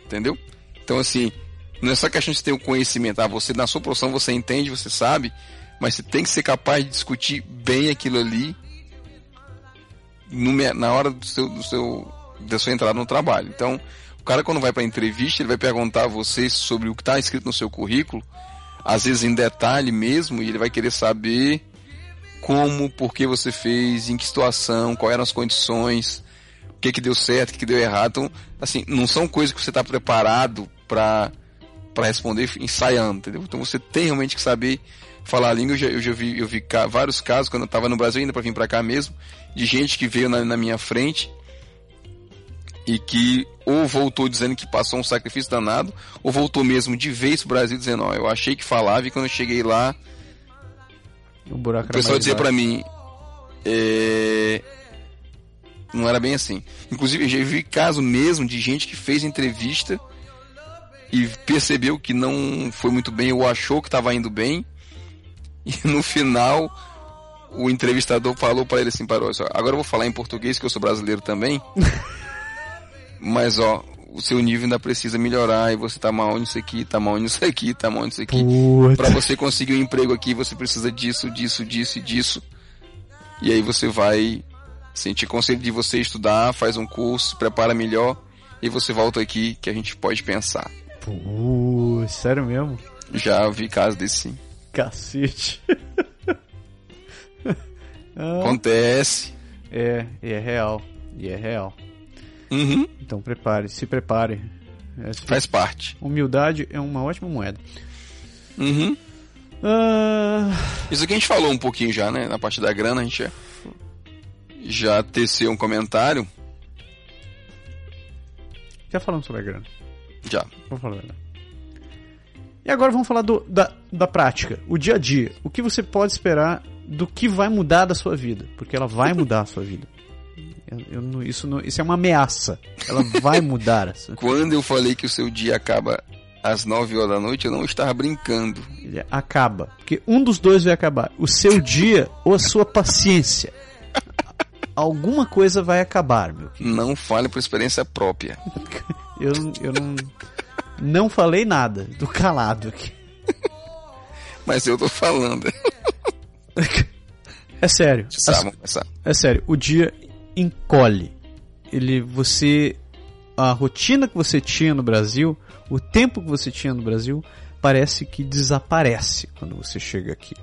entendeu? Então, assim, não é só questão de ter o conhecimento. Ah, você, na sua profissão, você entende, você sabe, mas você tem que ser capaz de discutir bem aquilo ali no na hora do seu, do seu, da sua entrada no trabalho. Então, o cara quando vai para entrevista, ele vai perguntar a você sobre o que está escrito no seu currículo, às vezes em detalhe mesmo, e ele vai querer saber como, por que você fez, em que situação, quais eram as condições, o que que deu certo, o que, deu errado. Então, assim, não são coisas que você está preparado para para responder ensaiando, entendeu? Então você tem realmente que saber falar a língua. Eu já, eu já vi, eu vi vários casos quando eu estava no Brasil ainda para vir para cá mesmo, de gente que veio na, na minha frente e que ou voltou dizendo que passou um sacrifício danado, ou voltou mesmo de vez pro Brasil dizendo, ó, eu achei que falava e quando eu cheguei lá, o, buraco o pessoal dizia para mim, é... não era bem assim. Inclusive, eu já vi caso mesmo de gente que fez entrevista e percebeu que não foi muito bem ou achou que estava indo bem e no final o entrevistador falou para ele assim, parou, agora eu vou falar em português que eu sou brasileiro também. Mas ó, o seu nível ainda precisa melhorar e você tá mal nisso aqui, tá mal nisso aqui, tá mal nisso aqui. Para você conseguir um emprego aqui, você precisa disso, disso, disso e disso. E aí você vai sentir conselho de você estudar, faz um curso, prepara melhor e você volta aqui que a gente pode pensar. Pô, sério mesmo? Já vi casos desse sim. Cacete. Acontece. É, e é real. E é real. Uhum. Então prepare, se prepare. É, Faz parte. Humildade é uma ótima moeda. Uhum. Uh... Isso aqui a gente falou um pouquinho já, né? Na parte da grana, a gente já teceu um comentário. Já falamos sobre a grana. Já. Vamos falar da. E agora vamos falar do, da, da prática, o dia a dia. O que você pode esperar do que vai mudar da sua vida? Porque ela vai mudar a sua vida. Eu, eu, isso, não, isso é uma ameaça. Ela vai mudar. Essa. Quando eu falei que o seu dia acaba às 9 horas da noite, eu não estava brincando. Ele acaba. Porque um dos dois vai acabar. O seu dia ou a sua paciência. Alguma coisa vai acabar, meu querido. Não fale por experiência própria. eu, eu não, não falei nada. Tô calado aqui. Mas eu tô falando. É sério. Tá, é sério. O dia encolhe. Ele, você, a rotina que você tinha no Brasil, o tempo que você tinha no Brasil, parece que desaparece quando você chega aqui.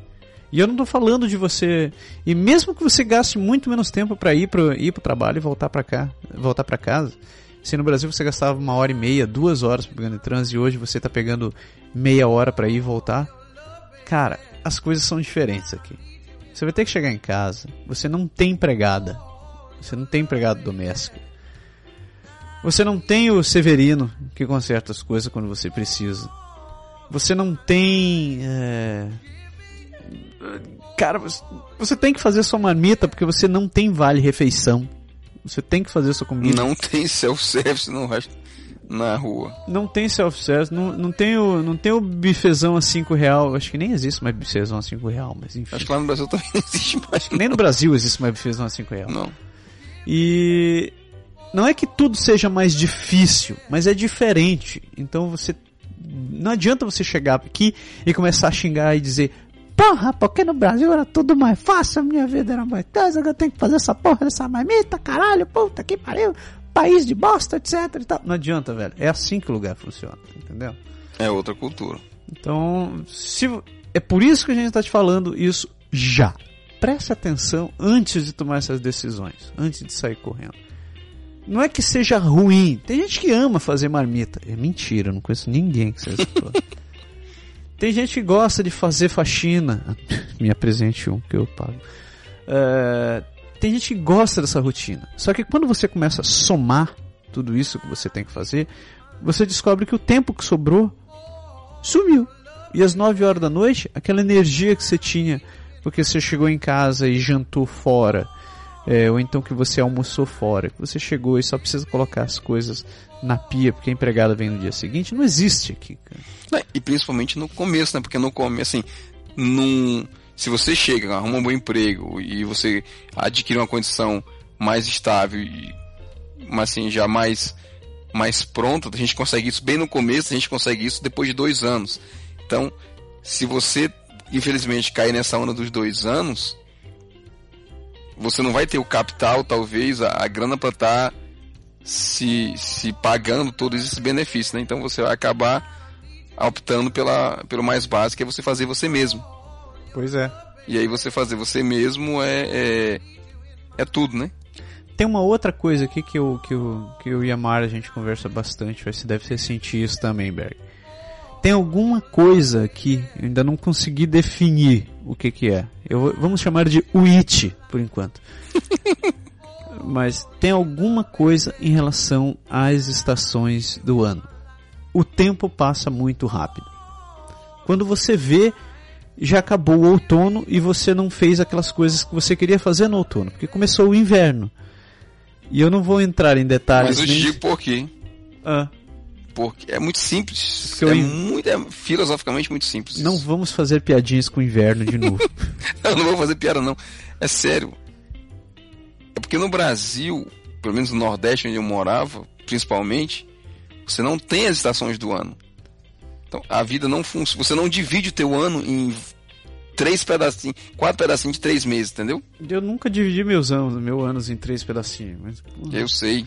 E eu não estou falando de você. E mesmo que você gaste muito menos tempo para ir para ir o trabalho e voltar para cá, voltar para casa. Se no Brasil você gastava uma hora e meia, duas horas pegando trânsito e hoje você está pegando meia hora para ir e voltar, cara, as coisas são diferentes aqui. Você vai ter que chegar em casa, você não tem empregada, você não tem empregado doméstico. Você não tem o Severino que conserta as coisas quando você precisa. Você não tem. É... Cara, você tem que fazer sua marmita porque você não tem vale refeição. Você tem que fazer sua comida. Não tem self-service no resto na rua. Não tem self-service, não, não, tem o, não tem o bifezão a 5 real. Acho que nem existe mais bifezão a 5 real, mas enfim. Acho que lá no Brasil também existe mais. Nem no Brasil existe mais bifezão a 5 real. Não. E não é que tudo seja mais difícil, mas é diferente. Então você não adianta você chegar aqui e começar a xingar e dizer Porra, porque no Brasil era tudo mais fácil, a minha vida era mais coisa, eu tenho que fazer essa porra dessa marmita, caralho, puta que pariu, país de bosta, etc e tal. Não adianta, velho. É assim que o lugar funciona, entendeu? É outra cultura. Então, se é por isso que a gente está te falando isso já preste atenção antes de tomar essas decisões, antes de sair correndo. Não é que seja ruim. Tem gente que ama fazer marmita. É mentira, eu não conheço ninguém que seja Tem gente que gosta de fazer faxina. Me apresente um que eu pago. É, tem gente que gosta dessa rotina. Só que quando você começa a somar tudo isso que você tem que fazer, você descobre que o tempo que sobrou sumiu. E às 9 horas da noite, aquela energia que você tinha porque você chegou em casa e jantou fora, é, ou então que você almoçou fora, que você chegou e só precisa colocar as coisas na pia porque a empregada vem no dia seguinte, não existe aqui, cara. e principalmente no começo, né? Porque no começo, assim, num, se você chega, arruma um bom emprego e você adquire uma condição mais estável, e, mas assim, já mais, mais pronta, a gente consegue isso bem no começo, a gente consegue isso depois de dois anos. Então, se você infelizmente, cair nessa onda dos dois anos, você não vai ter o capital, talvez, a, a grana para estar tá se, se pagando todos esses benefícios, né? Então você vai acabar optando pela, pelo mais básico, que é você fazer você mesmo. Pois é. E aí você fazer você mesmo é, é, é tudo, né? Tem uma outra coisa aqui que eu, que eu, que eu e a Mara a gente conversa bastante, você deve ser sentir isso também, Berg. Tem alguma coisa que eu ainda não consegui definir o que que é. Eu, vamos chamar de UIT, por enquanto. Mas tem alguma coisa em relação às estações do ano. O tempo passa muito rápido. Quando você vê, já acabou o outono e você não fez aquelas coisas que você queria fazer no outono, porque começou o inverno. E eu não vou entrar em detalhes. Mas eu te nem- digo por quê. Ah, Porque é muito simples. É, in- muito, é filosoficamente muito simples. não vamos fazer piadinhas com o inverno de novo. Eu não vou fazer piada, não. É sério. É porque no Brasil, pelo menos no Nordeste onde eu morava, principalmente, você não tem as estações do ano. Então, a vida não funciona. Você não divide o teu ano em três pedacinhos, quatro pedacinhos de três meses, entendeu? eu nunca dividi meus anos, meu anos em três pedacinhos. Mas, Eu sei.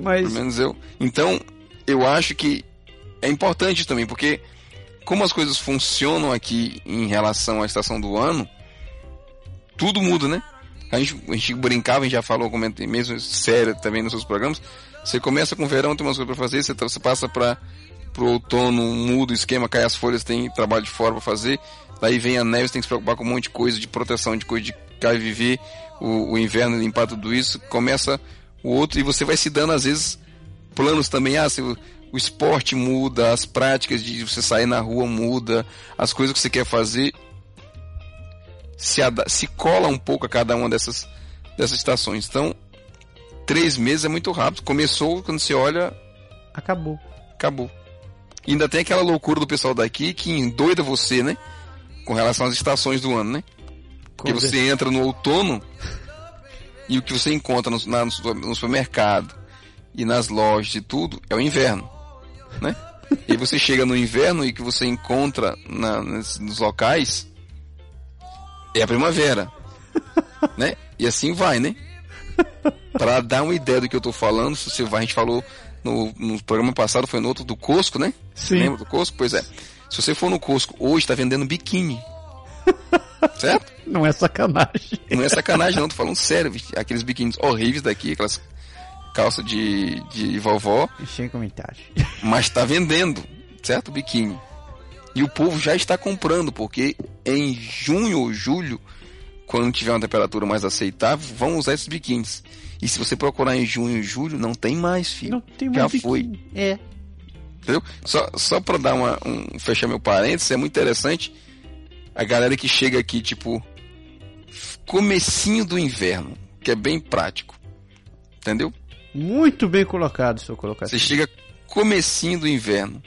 mas Pelo menos eu. Então, eu acho que é importante também, porque como as coisas funcionam aqui em relação à estação do ano, tudo muda, né? A gente, a gente brincava, a gente já falou, comentei mesmo sério também nos seus programas. Você começa com o verão, tem umas coisas pra fazer, você, você passa para pro outono, muda o esquema, cai as folhas, tem trabalho de fora pra fazer. Daí vem a neve, você tem que se preocupar com um monte de coisa de proteção, de coisa de cair viver, o, o inverno limpar tudo isso. Começa o outro e você vai se dando às vezes planos também, ah, se o, o esporte muda, as práticas de você sair na rua muda, as coisas que você quer fazer se, se cola um pouco a cada uma dessas, dessas estações. Então, três meses é muito rápido. Começou, quando você olha, acabou. acabou. E ainda tem aquela loucura do pessoal daqui que endoida você, né? Com relação às estações do ano, né? Porque você entra no outono e o que você encontra no, na- no supermercado e nas lojas e tudo é o inverno, né? E você chega no inverno e o que você encontra na- nes- nos locais é a primavera, né? E assim vai, né? Pra dar uma ideia do que eu tô falando, se você vai, a gente falou no, no programa passado, foi no outro do Cosco, né? Sim. Lembra do Cosco? Pois é. Se você for no Cosco hoje, tá vendendo biquíni. certo? Não é sacanagem. Não é sacanagem, não, tô falando sério. Aqueles biquínis horríveis daqui, aquelas calças de, de vovó, Sem comentário. mas tá vendendo, certo? Biquíni. E o povo já está comprando, porque em junho ou julho, quando tiver uma temperatura mais aceitável, vão usar esses biquínis. E se você procurar em junho e julho, não tem mais, filho. Não tem Já mais foi. biquíni. É. Entendeu? Só, só pra dar uma, um, fechar meu parênteses, é muito interessante a galera que chega aqui, tipo, comecinho do inverno, que é bem prático. Entendeu? Muito bem colocado, se eu colocar Você chega comecinho do inverno.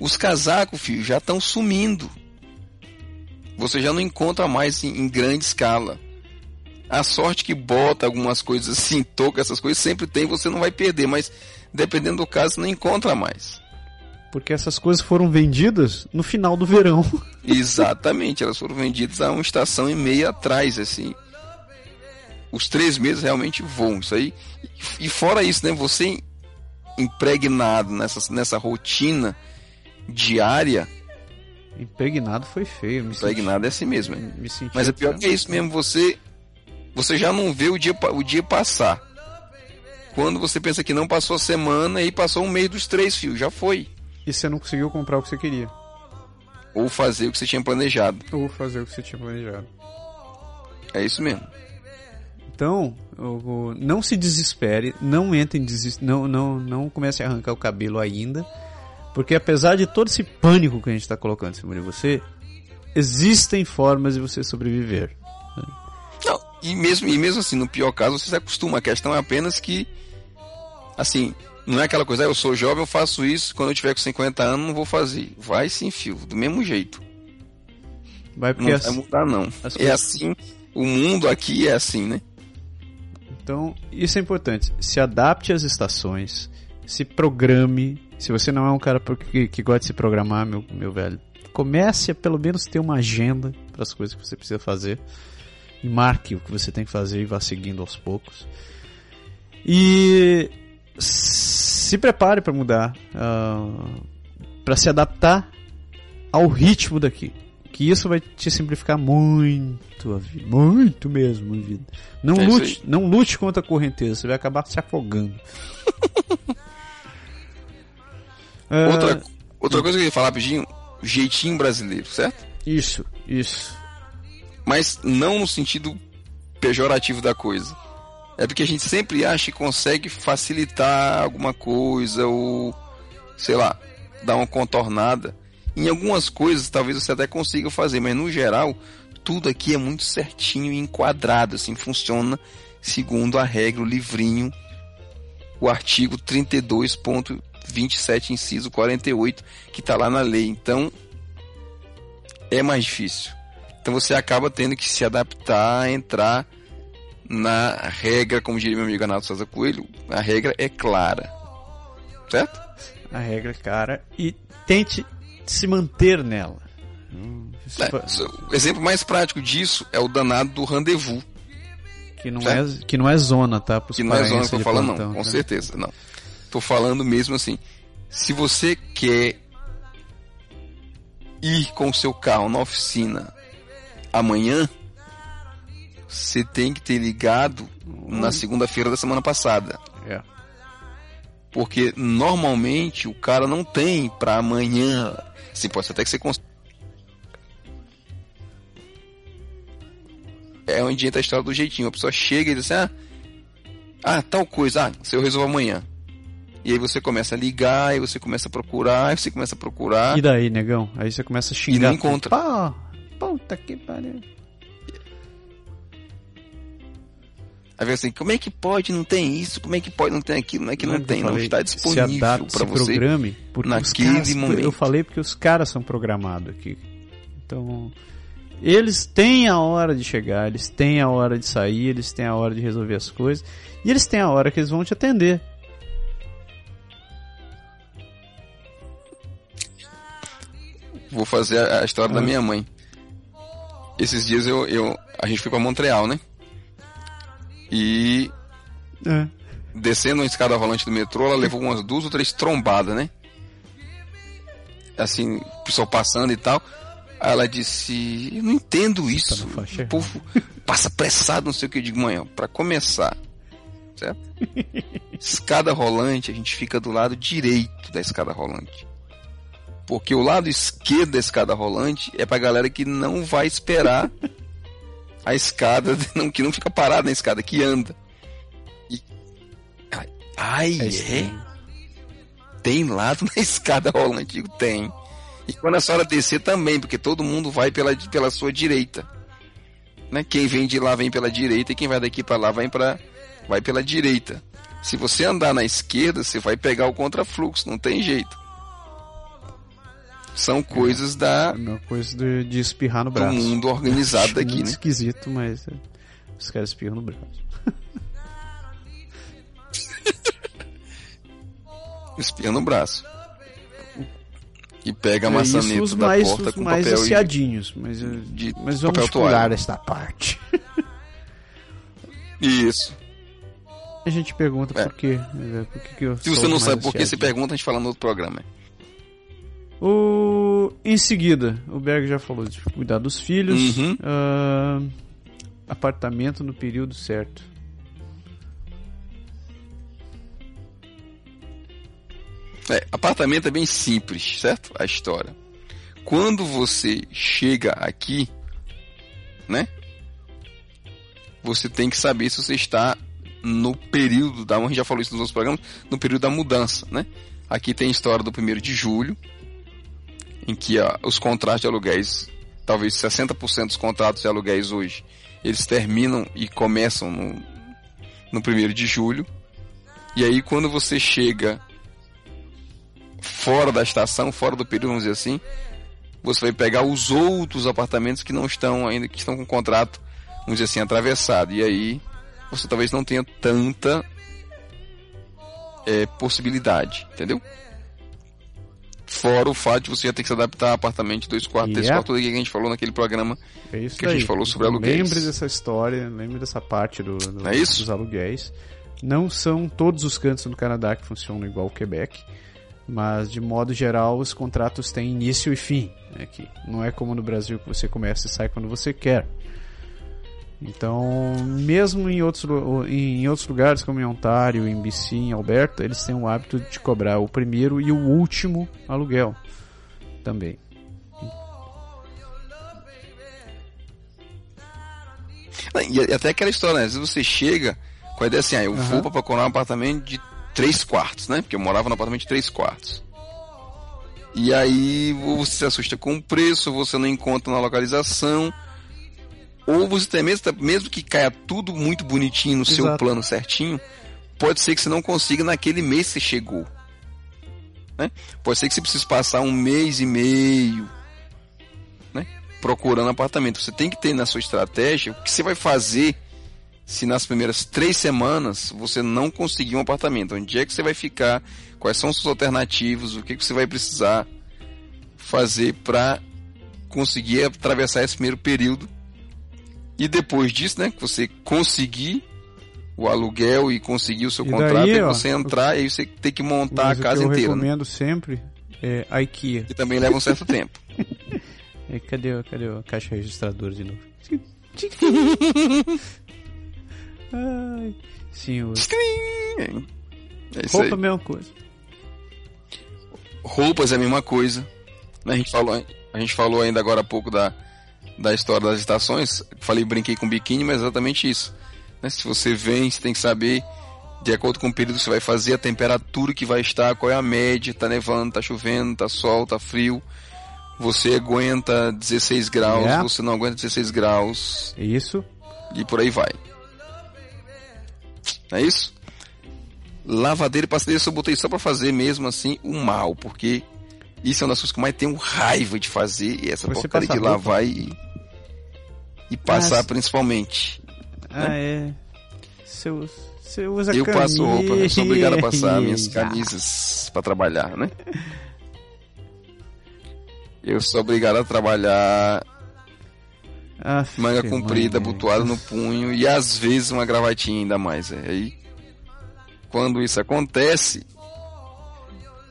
Os casacos, filho, já estão sumindo. Você já não encontra mais em, em grande escala. A sorte que bota algumas coisas assim, toca essas coisas, sempre tem, você não vai perder, mas dependendo do caso, você não encontra mais. Porque essas coisas foram vendidas no final do verão. Exatamente, elas foram vendidas há uma estação e meia atrás, assim. Os três meses realmente voam, isso aí. E fora isso, né, você impregnado nessa, nessa rotina diária, Impregnado foi feio. Me impregnado é assim mesmo. é. Senti, me senti Mas é pior que é isso mesmo, você você já não vê o dia, o dia passar. Quando você pensa que não passou a semana e passou um mês dos três fios, já foi. E você não conseguiu comprar o que você queria. Ou fazer o que você tinha planejado. Ou fazer o que você tinha planejado. É isso mesmo. Então, não se desespere, não entre em não, não, não comece a arrancar o cabelo ainda, porque apesar de todo esse pânico que a gente está colocando em cima de você, existem formas de você sobreviver. Não, e mesmo, e mesmo assim, no pior caso, você se acostuma. A questão é apenas que, assim, não é aquela coisa, ah, eu sou jovem, eu faço isso, quando eu tiver com 50 anos, não vou fazer. Vai sim, fio, do mesmo jeito. Vai Não porque vai as- mudar, não. É coisas- assim, o mundo aqui é assim, né? Então, isso é importante. Se adapte às estações, se programe. Se você não é um cara que, que gosta de se programar, meu, meu velho, comece a pelo menos ter uma agenda para as coisas que você precisa fazer. E marque o que você tem que fazer e vá seguindo aos poucos. E se prepare para mudar. Ah, para se adaptar ao ritmo daqui. Que isso vai te simplificar muito a vida. Muito mesmo a vida. Não, É lute, não lute contra a correnteza, você vai acabar se afogando. Ah, Outra, outra coisa que eu ia falar rapidinho, jeitinho brasileiro, certo? Isso, isso. Mas não no sentido pejorativo da coisa. É porque a gente sempre acha que consegue facilitar alguma coisa ou, sei lá, dar uma contornada. Em algumas coisas talvez você até consiga fazer, mas no geral, tudo aqui é muito certinho e enquadrado, assim, funciona segundo a regra, o livrinho, o artigo 32.27, inciso 48, que está lá na lei. Então, é mais difícil. Então você acaba tendo que se adaptar a entrar na regra, como diria meu amigo Anato César Coelho, a regra é clara. Certo? A regra, cara. E tente se manter nela. É, o exemplo mais prático disso é o danado do rendezvous. Que não, é, que não é zona, tá? Pros Que não é zona que eu tô falando, plantão, não. Com tá? certeza, não. Tô falando mesmo assim. Se você quer ir com o seu carro na oficina amanhã, você tem que ter ligado na segunda-feira da semana passada. É. Porque normalmente o cara não tem pra amanhã. Assim, pode até que você cons... É onde entra a história do jeitinho. A pessoa chega e diz assim: ah, ah, tal coisa, ah, se eu resolvo amanhã. E aí você começa a ligar, aí você começa a procurar, aí você começa a procurar. E daí, negão? Aí você começa a xingar. não encontra. Pá, puta que pariu. Aí vem assim, como é que pode não tem isso? Como é que pode não tem aquilo? Não é que não Lembra tem, eu não falei, está disponível para se você. programe, porque naquele caras, momento. Eu falei porque os caras são programados aqui. Então, eles têm a hora de chegar, eles têm a hora de sair, eles têm a hora de resolver as coisas, e eles têm a hora que eles vão te atender. Vou fazer a, a história da Ah. minha mãe. Esses dias eu, eu a gente foi para Montreal, né? E É. descendo uma escada rolante do metrô, ela levou umas duas ou três trombadas, né? Assim, o pessoal passando e tal. Aí ela disse, eu não entendo isso. na faixa o povo passa apressado, não sei o que eu digo, manhã. Pra começar, certo? escada rolante, a gente fica do lado direito da escada rolante. Porque o lado esquerdo da escada rolante é pra galera que não vai esperar a escada, não, que não fica parada na escada, que anda. E... Ai, É é? Tem lado na escada rolante? Digo, tem. E quando a senhora descer também, porque todo mundo vai pela, pela sua direita. Né? Quem vem de lá vem pela direita e quem vai daqui para lá vai, pra, vai pela direita. Se você andar na esquerda, você vai pegar o contrafluxo, não tem jeito. São coisas da, É uma coisa de, de espirrar no do braço. mundo organizado daqui, muito né? esquisito, mas é, os caras espirram no braço. Espirra no braço. E pega a É, maçaneta da mais, porta com mais papel e- aciadinhos, mas, eh, de mas vamos papel pular toalha. esta parte. Isso. A gente pergunta É. por quê. né, Por que que eu Se você não sabe por que, aciadinho. pergunta, a gente fala no outro programa. O... Em seguida, o Berg já falou de cuidar dos filhos. Uhum. ah, apartamento no período certo. É, apartamento é bem simples, certo? A história. Quando você chega aqui, né? Você tem que saber se você está no período da. A gente já falou isso nos outros programas, no período da mudança, né? Aqui tem a história do 1 de julho, em que ah, os contratos de aluguéis, talvez 60% dos contratos de aluguéis hoje, eles terminam e começam no, no 1 de julho. E aí quando você chega fora da estação, fora do período, vamos dizer assim, você vai pegar os outros apartamentos que não estão ainda, que estão com contrato, vamos dizer assim, atravessado. E aí você talvez não tenha tanta é, possibilidade, entendeu? Fora o fato de você já ter que se adaptar a apartamento de dois quartos, três Yep. quartos, tudo aquilo que a gente falou naquele programa. É isso Que a gente falou sobre aluguéis. Lembre dessa história, lembre dessa parte do, do- É dos aluguéis. Não são todos os cantos do Canadá que funcionam igual o Quebec. Mas de modo geral os contratos têm início e fim. Que não é como no Brasil que você começa e sai quando você quer. Então, mesmo em outros, em outros lugares, como em Ontário, em BC, em Alberta, eles têm o hábito de cobrar o primeiro e o último aluguel também. E até aquela história, né? Às vezes você chega com a ideia assim, ah, eu uhum. vou para procurar um apartamento de três quartos, né? Porque eu morava no apartamento de três quartos. E aí você se assusta com o preço, você não encontra na localização ou você tem mesmo, mesmo que caia tudo muito bonitinho no Exato. seu plano certinho, pode ser que você não consiga naquele mês que você chegou. Né? Pode ser que você precise passar um mês e meio né? procurando apartamento. Você tem que ter na sua estratégia o que você vai fazer se nas primeiras três semanas você não conseguir um apartamento. Onde é que você vai ficar? Quais são os seus alternativos? O que, que você vai precisar fazer para conseguir atravessar esse primeiro período e depois disso, né, que você conseguir o aluguel e conseguir o seu e contrato, daí, ó, você entrar e aí você tem que montar a casa inteira. Eu né? recomendo né? sempre é a IKEA. Que também leva um certo tempo. É, cadê, cadê a caixa registradora de novo? Ai, senhor. É isso Roupa é a mesma coisa. Roupas é a mesma coisa. A gente falou, a gente falou ainda agora há pouco da, da história das estações, falei, brinquei com biquíni, mas é exatamente isso. Né? Se você vem, você tem que saber, de acordo com o período que você vai fazer, a temperatura que vai estar, qual é a média, tá nevando, tá chovendo, tá sol, tá frio. Você aguenta 16 graus, é. você não aguenta 16 graus. Isso. E por aí vai. É isso? Lavadeira e passadeira eu botei só para fazer mesmo assim o mal, porque isso é uma das coisas que eu mais tenho raiva de fazer, e essa Você porcaria de lavar e e passar principalmente. Ah, né? é. Você usa, você usa Eu camisa. passo roupa, eu sou obrigado a passar minhas camisas para trabalhar, né? Eu sou obrigado a trabalhar Aff, manga comprida, butuada no punho e às vezes uma gravatinha ainda mais. É. Aí, quando isso acontece,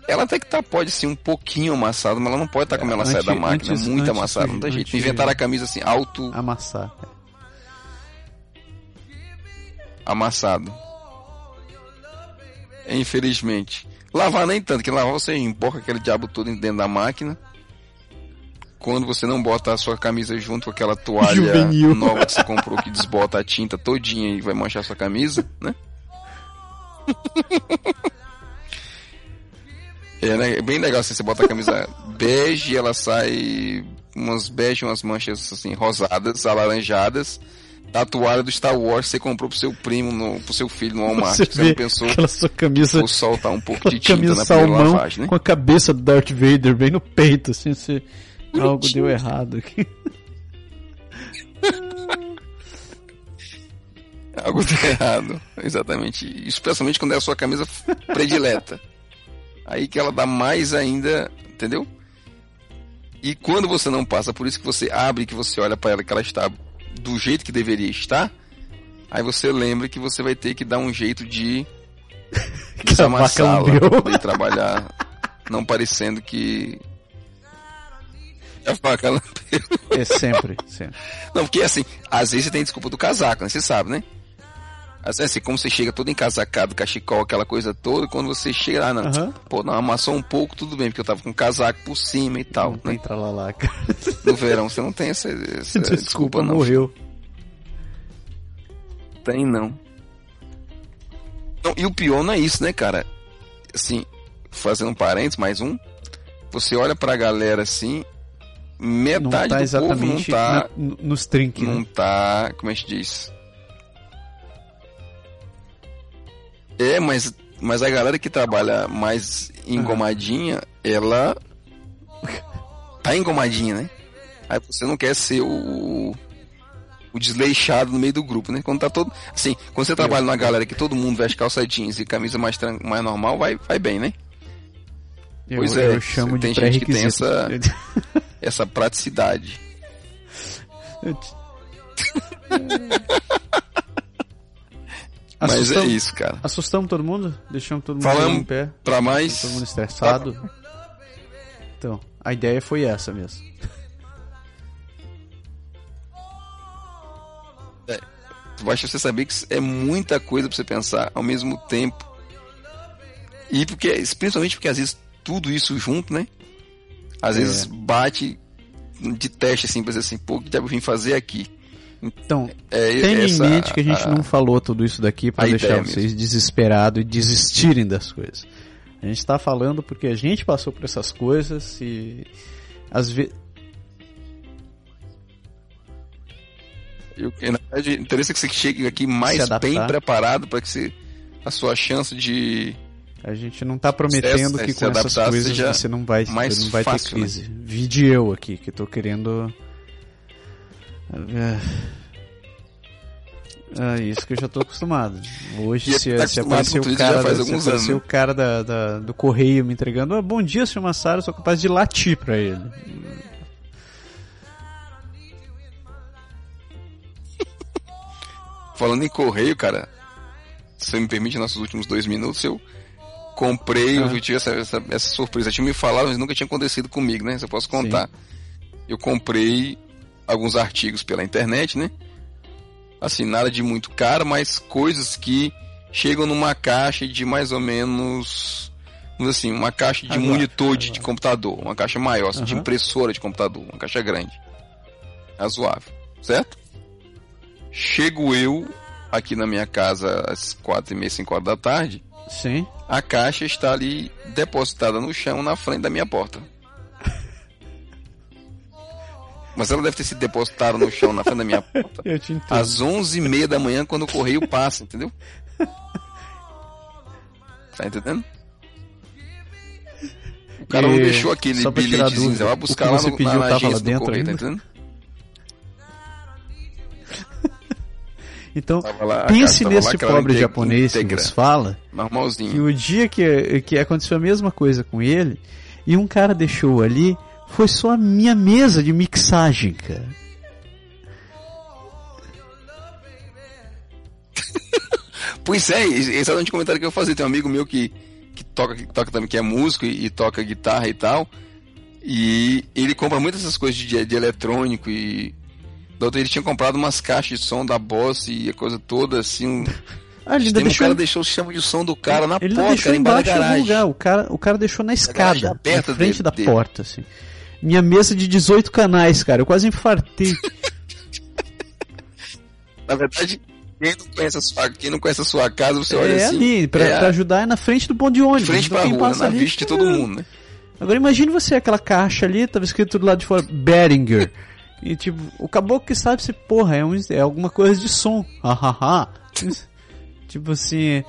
ela até que tá, pode ser um pouquinho amassada, mas ela não pode estar tá como ela sai da máquina, antes, muito antes, amassada, não tem jeito. Inventaram a camisa assim, alto. Amassar. Amassado. Infelizmente. Lavar nem tanto, que lavar você emporca aquele diabo todo dentro da máquina. Quando você não bota a sua camisa junto com aquela toalha Juvenil. nova que você comprou que desbota a tinta todinha e vai manchar a sua camisa, né? É, né? é bem legal assim, você bota a camisa bege e ela sai umas bege, umas manchas assim, rosadas, alaranjadas. Tatuada do Star Wars você comprou pro seu primo, no, pro seu filho no Walmart. Você, você não pensou aquela sua camisa, vou soltar um pouco de tinta na salmão, lavagem, né? Com a cabeça do Darth Vader bem no peito, assim, você... algo deu errado aqui. algo deu errado, exatamente. Especialmente quando é a sua camisa predileta aí que ela dá mais ainda, entendeu? E quando você não passa por isso que você abre, que você olha para ela que ela está do jeito que deveria estar, aí você lembra que você vai ter que dar um jeito de desamassá-la para poder trabalhar, não parecendo que a faca lambeu. É sempre, sempre. Não, porque assim, às vezes você tem desculpa do casaco, né? Você sabe, né? Assim, como você chega todo encasacado, cachecol, aquela coisa toda, quando você chega lá, não, uhum. pô, não, amassou um pouco, tudo bem, porque eu tava com casaco por cima e tal. Não né? cara. No verão você não tem essa, essa desculpa, desculpa, não. morreu. Tem não. não. E o pior não é isso, né, cara? Assim, fazendo um parênteses, mais um, você olha pra galera assim, metade não tá do povo não tá... Na, nos trinques, Não né? tá, como é que diz? É, mas, mas a galera que trabalha mais engomadinha, ela tá engomadinha, né? Aí você não quer ser o, o desleixado no meio do grupo, né? Quando tá todo. Assim, quando você trabalha numa galera que todo mundo veste calça jeans e camisa mais, tran... mais normal, vai, vai bem, né? Eu, pois é, eu chamo tem de gente que tem essa, essa praticidade. Mas é Assustamos- isso, cara. Assustamos todo mundo? Deixamos todo mundo Falamos em pé? Pra mais. Todo mundo estressado? Então, a ideia foi essa mesmo. Basta você saber que é muita coisa pra você pensar ao mesmo tempo. E porque, principalmente porque às vezes tudo isso junto, né? Às É. vezes bate de teste assim, pra dizer assim, pô, o que deve vir fazer aqui? Então, É, tenha essa em mente que a gente a- não falou tudo isso daqui para deixar vocês desesperados e desistirem das coisas. A gente tá falando porque a gente passou por essas coisas e às vezes Eu, na verdade, interessa que você chegue aqui mais bem preparado para que você, a sua chance de a gente não tá prometendo que se com essas coisas você não vai, mais não vai fácil, ter né? crise. Vide eu aqui que tô querendo É é isso que eu já tô acostumado. Hoje, E se, tá se aparecer o cara, se aparecer o cara da, da- do correio me entregando, "Ah, bom dia, senhor Massaro, eu sou capaz de latir pra ele. Falando em correio, cara, se você me permite, nossos últimos dois minutos, eu comprei, Ah. eu tive essa, essa, essa surpresa. Tinha me falado, mas nunca tinha acontecido comigo, né? Se eu posso contar. Eu comprei alguns artigos pela internet, né? Assim, nada de muito caro, mas coisas que chegam numa caixa de mais ou menos. Assim, uma caixa de Razoável, monitor de, de computador, uma caixa maior, assim, de Aham. impressora de computador, uma caixa grande. Razoável, certo? Chego eu aqui na minha casa às quatro e meia, cinco horas da tarde, Sim. a caixa está ali depositada no chão na frente da minha porta. Mas ela deve ter sido depositada no chão na frente da minha porta Eu te entendo. às onze e meia da manhã quando o correio passa, entendeu? Tá entendendo? O cara não E deixou aquele bilhetezinho, vai o buscar que lá no, pediu na, na agência do dentro correio, tá ainda? entendendo? Então, lá, pense lá, nesse pobre japonês que íntegra, nos fala que Normalzinho. o dia que, que aconteceu a mesma coisa com ele e um cara deixou ali foi só a minha mesa de mixagem, cara. Pois é, esse é o comentário que eu ia fazer. Tem um amigo meu que, que toca, que toca também, que é músico e, e toca guitarra e tal. E ele compra muitas essas coisas de, de eletrônico e. Ele tinha comprado umas caixas de som da Boss e a coisa toda assim. um- Ah, ele ainda um deixou, cara deixou o sistema de som do cara na ele porta, deixou cara, embaixo da garagem. lugar. O cara, o cara deixou na escada, aberta na frente da porta, assim. Minha mesa de 18 canais, cara. Eu quase infartei. Na verdade, quem não conhece a sua, quem não conhece a sua casa, você olha é assim. ali, pra, é pra ajudar é na frente do ponto de ônibus. frente Então pra rua, passa na ali, vista de todo mundo, né? Agora imagine você, aquela caixa ali, tava escrito do lado de fora, Beringer. E tipo, o caboclo que sabe se, porra, é, um, é alguma coisa de som. Hahaha. tipo assim.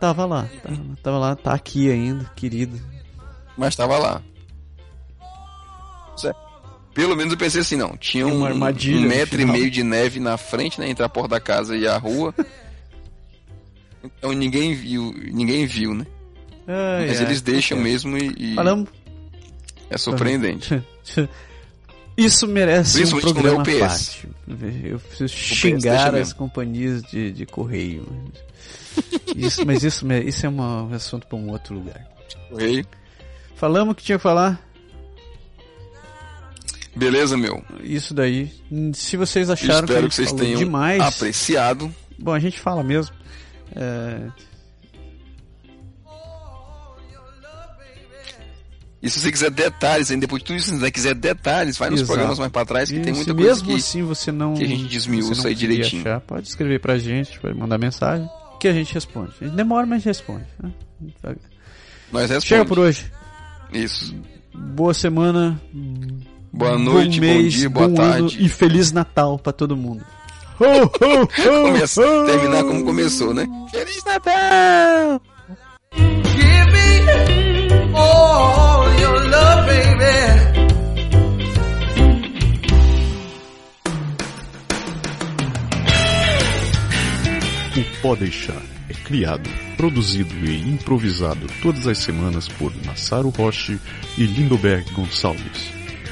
Tava lá, tava, tava lá, tá aqui ainda, querido. Mas tava lá. Pelo menos eu pensei assim, não. Tinha um, um metro e meio de neve na frente, né? Entre a porta da casa e a rua. então ninguém viu, ninguém viu, né? Mas eles deixam acontece. mesmo e, e é surpreendente. Isso merece um programa é parte. Eu preciso xingar as mesmo. companhias de, de correio. Isso, mas isso, isso é um assunto para um outro lugar. Correio. Falamos o que tinha que falar. Beleza, meu. Isso daí. Se vocês acharam Espero que, que vocês tenham demais, apreciado. bom, a gente fala mesmo. É, E se você quiser detalhes, ainda depois de tudo isso, se você quiser detalhes, vai nos Exato. programas mais pra trás, que e tem muita coisa mesmo que... assim você não que a gente desmiuça aí direitinho. achar, pode escrever pra gente, pode mandar mensagem, que a gente responde. A gente demora, mas a gente responde. né? Nós respondemos. Chega por hoje. Isso. Boa semana. Boa noite, bom mês, dia, boa bom tarde. e feliz Natal pra todo mundo. Ho, ho, ho, Começa, terminar como começou, né? Feliz Natal! Give me all your love, baby. O Pode Deixar é criado, produzido e improvisado todas as semanas por Massaro Roche e Lindoberg Gonçalves.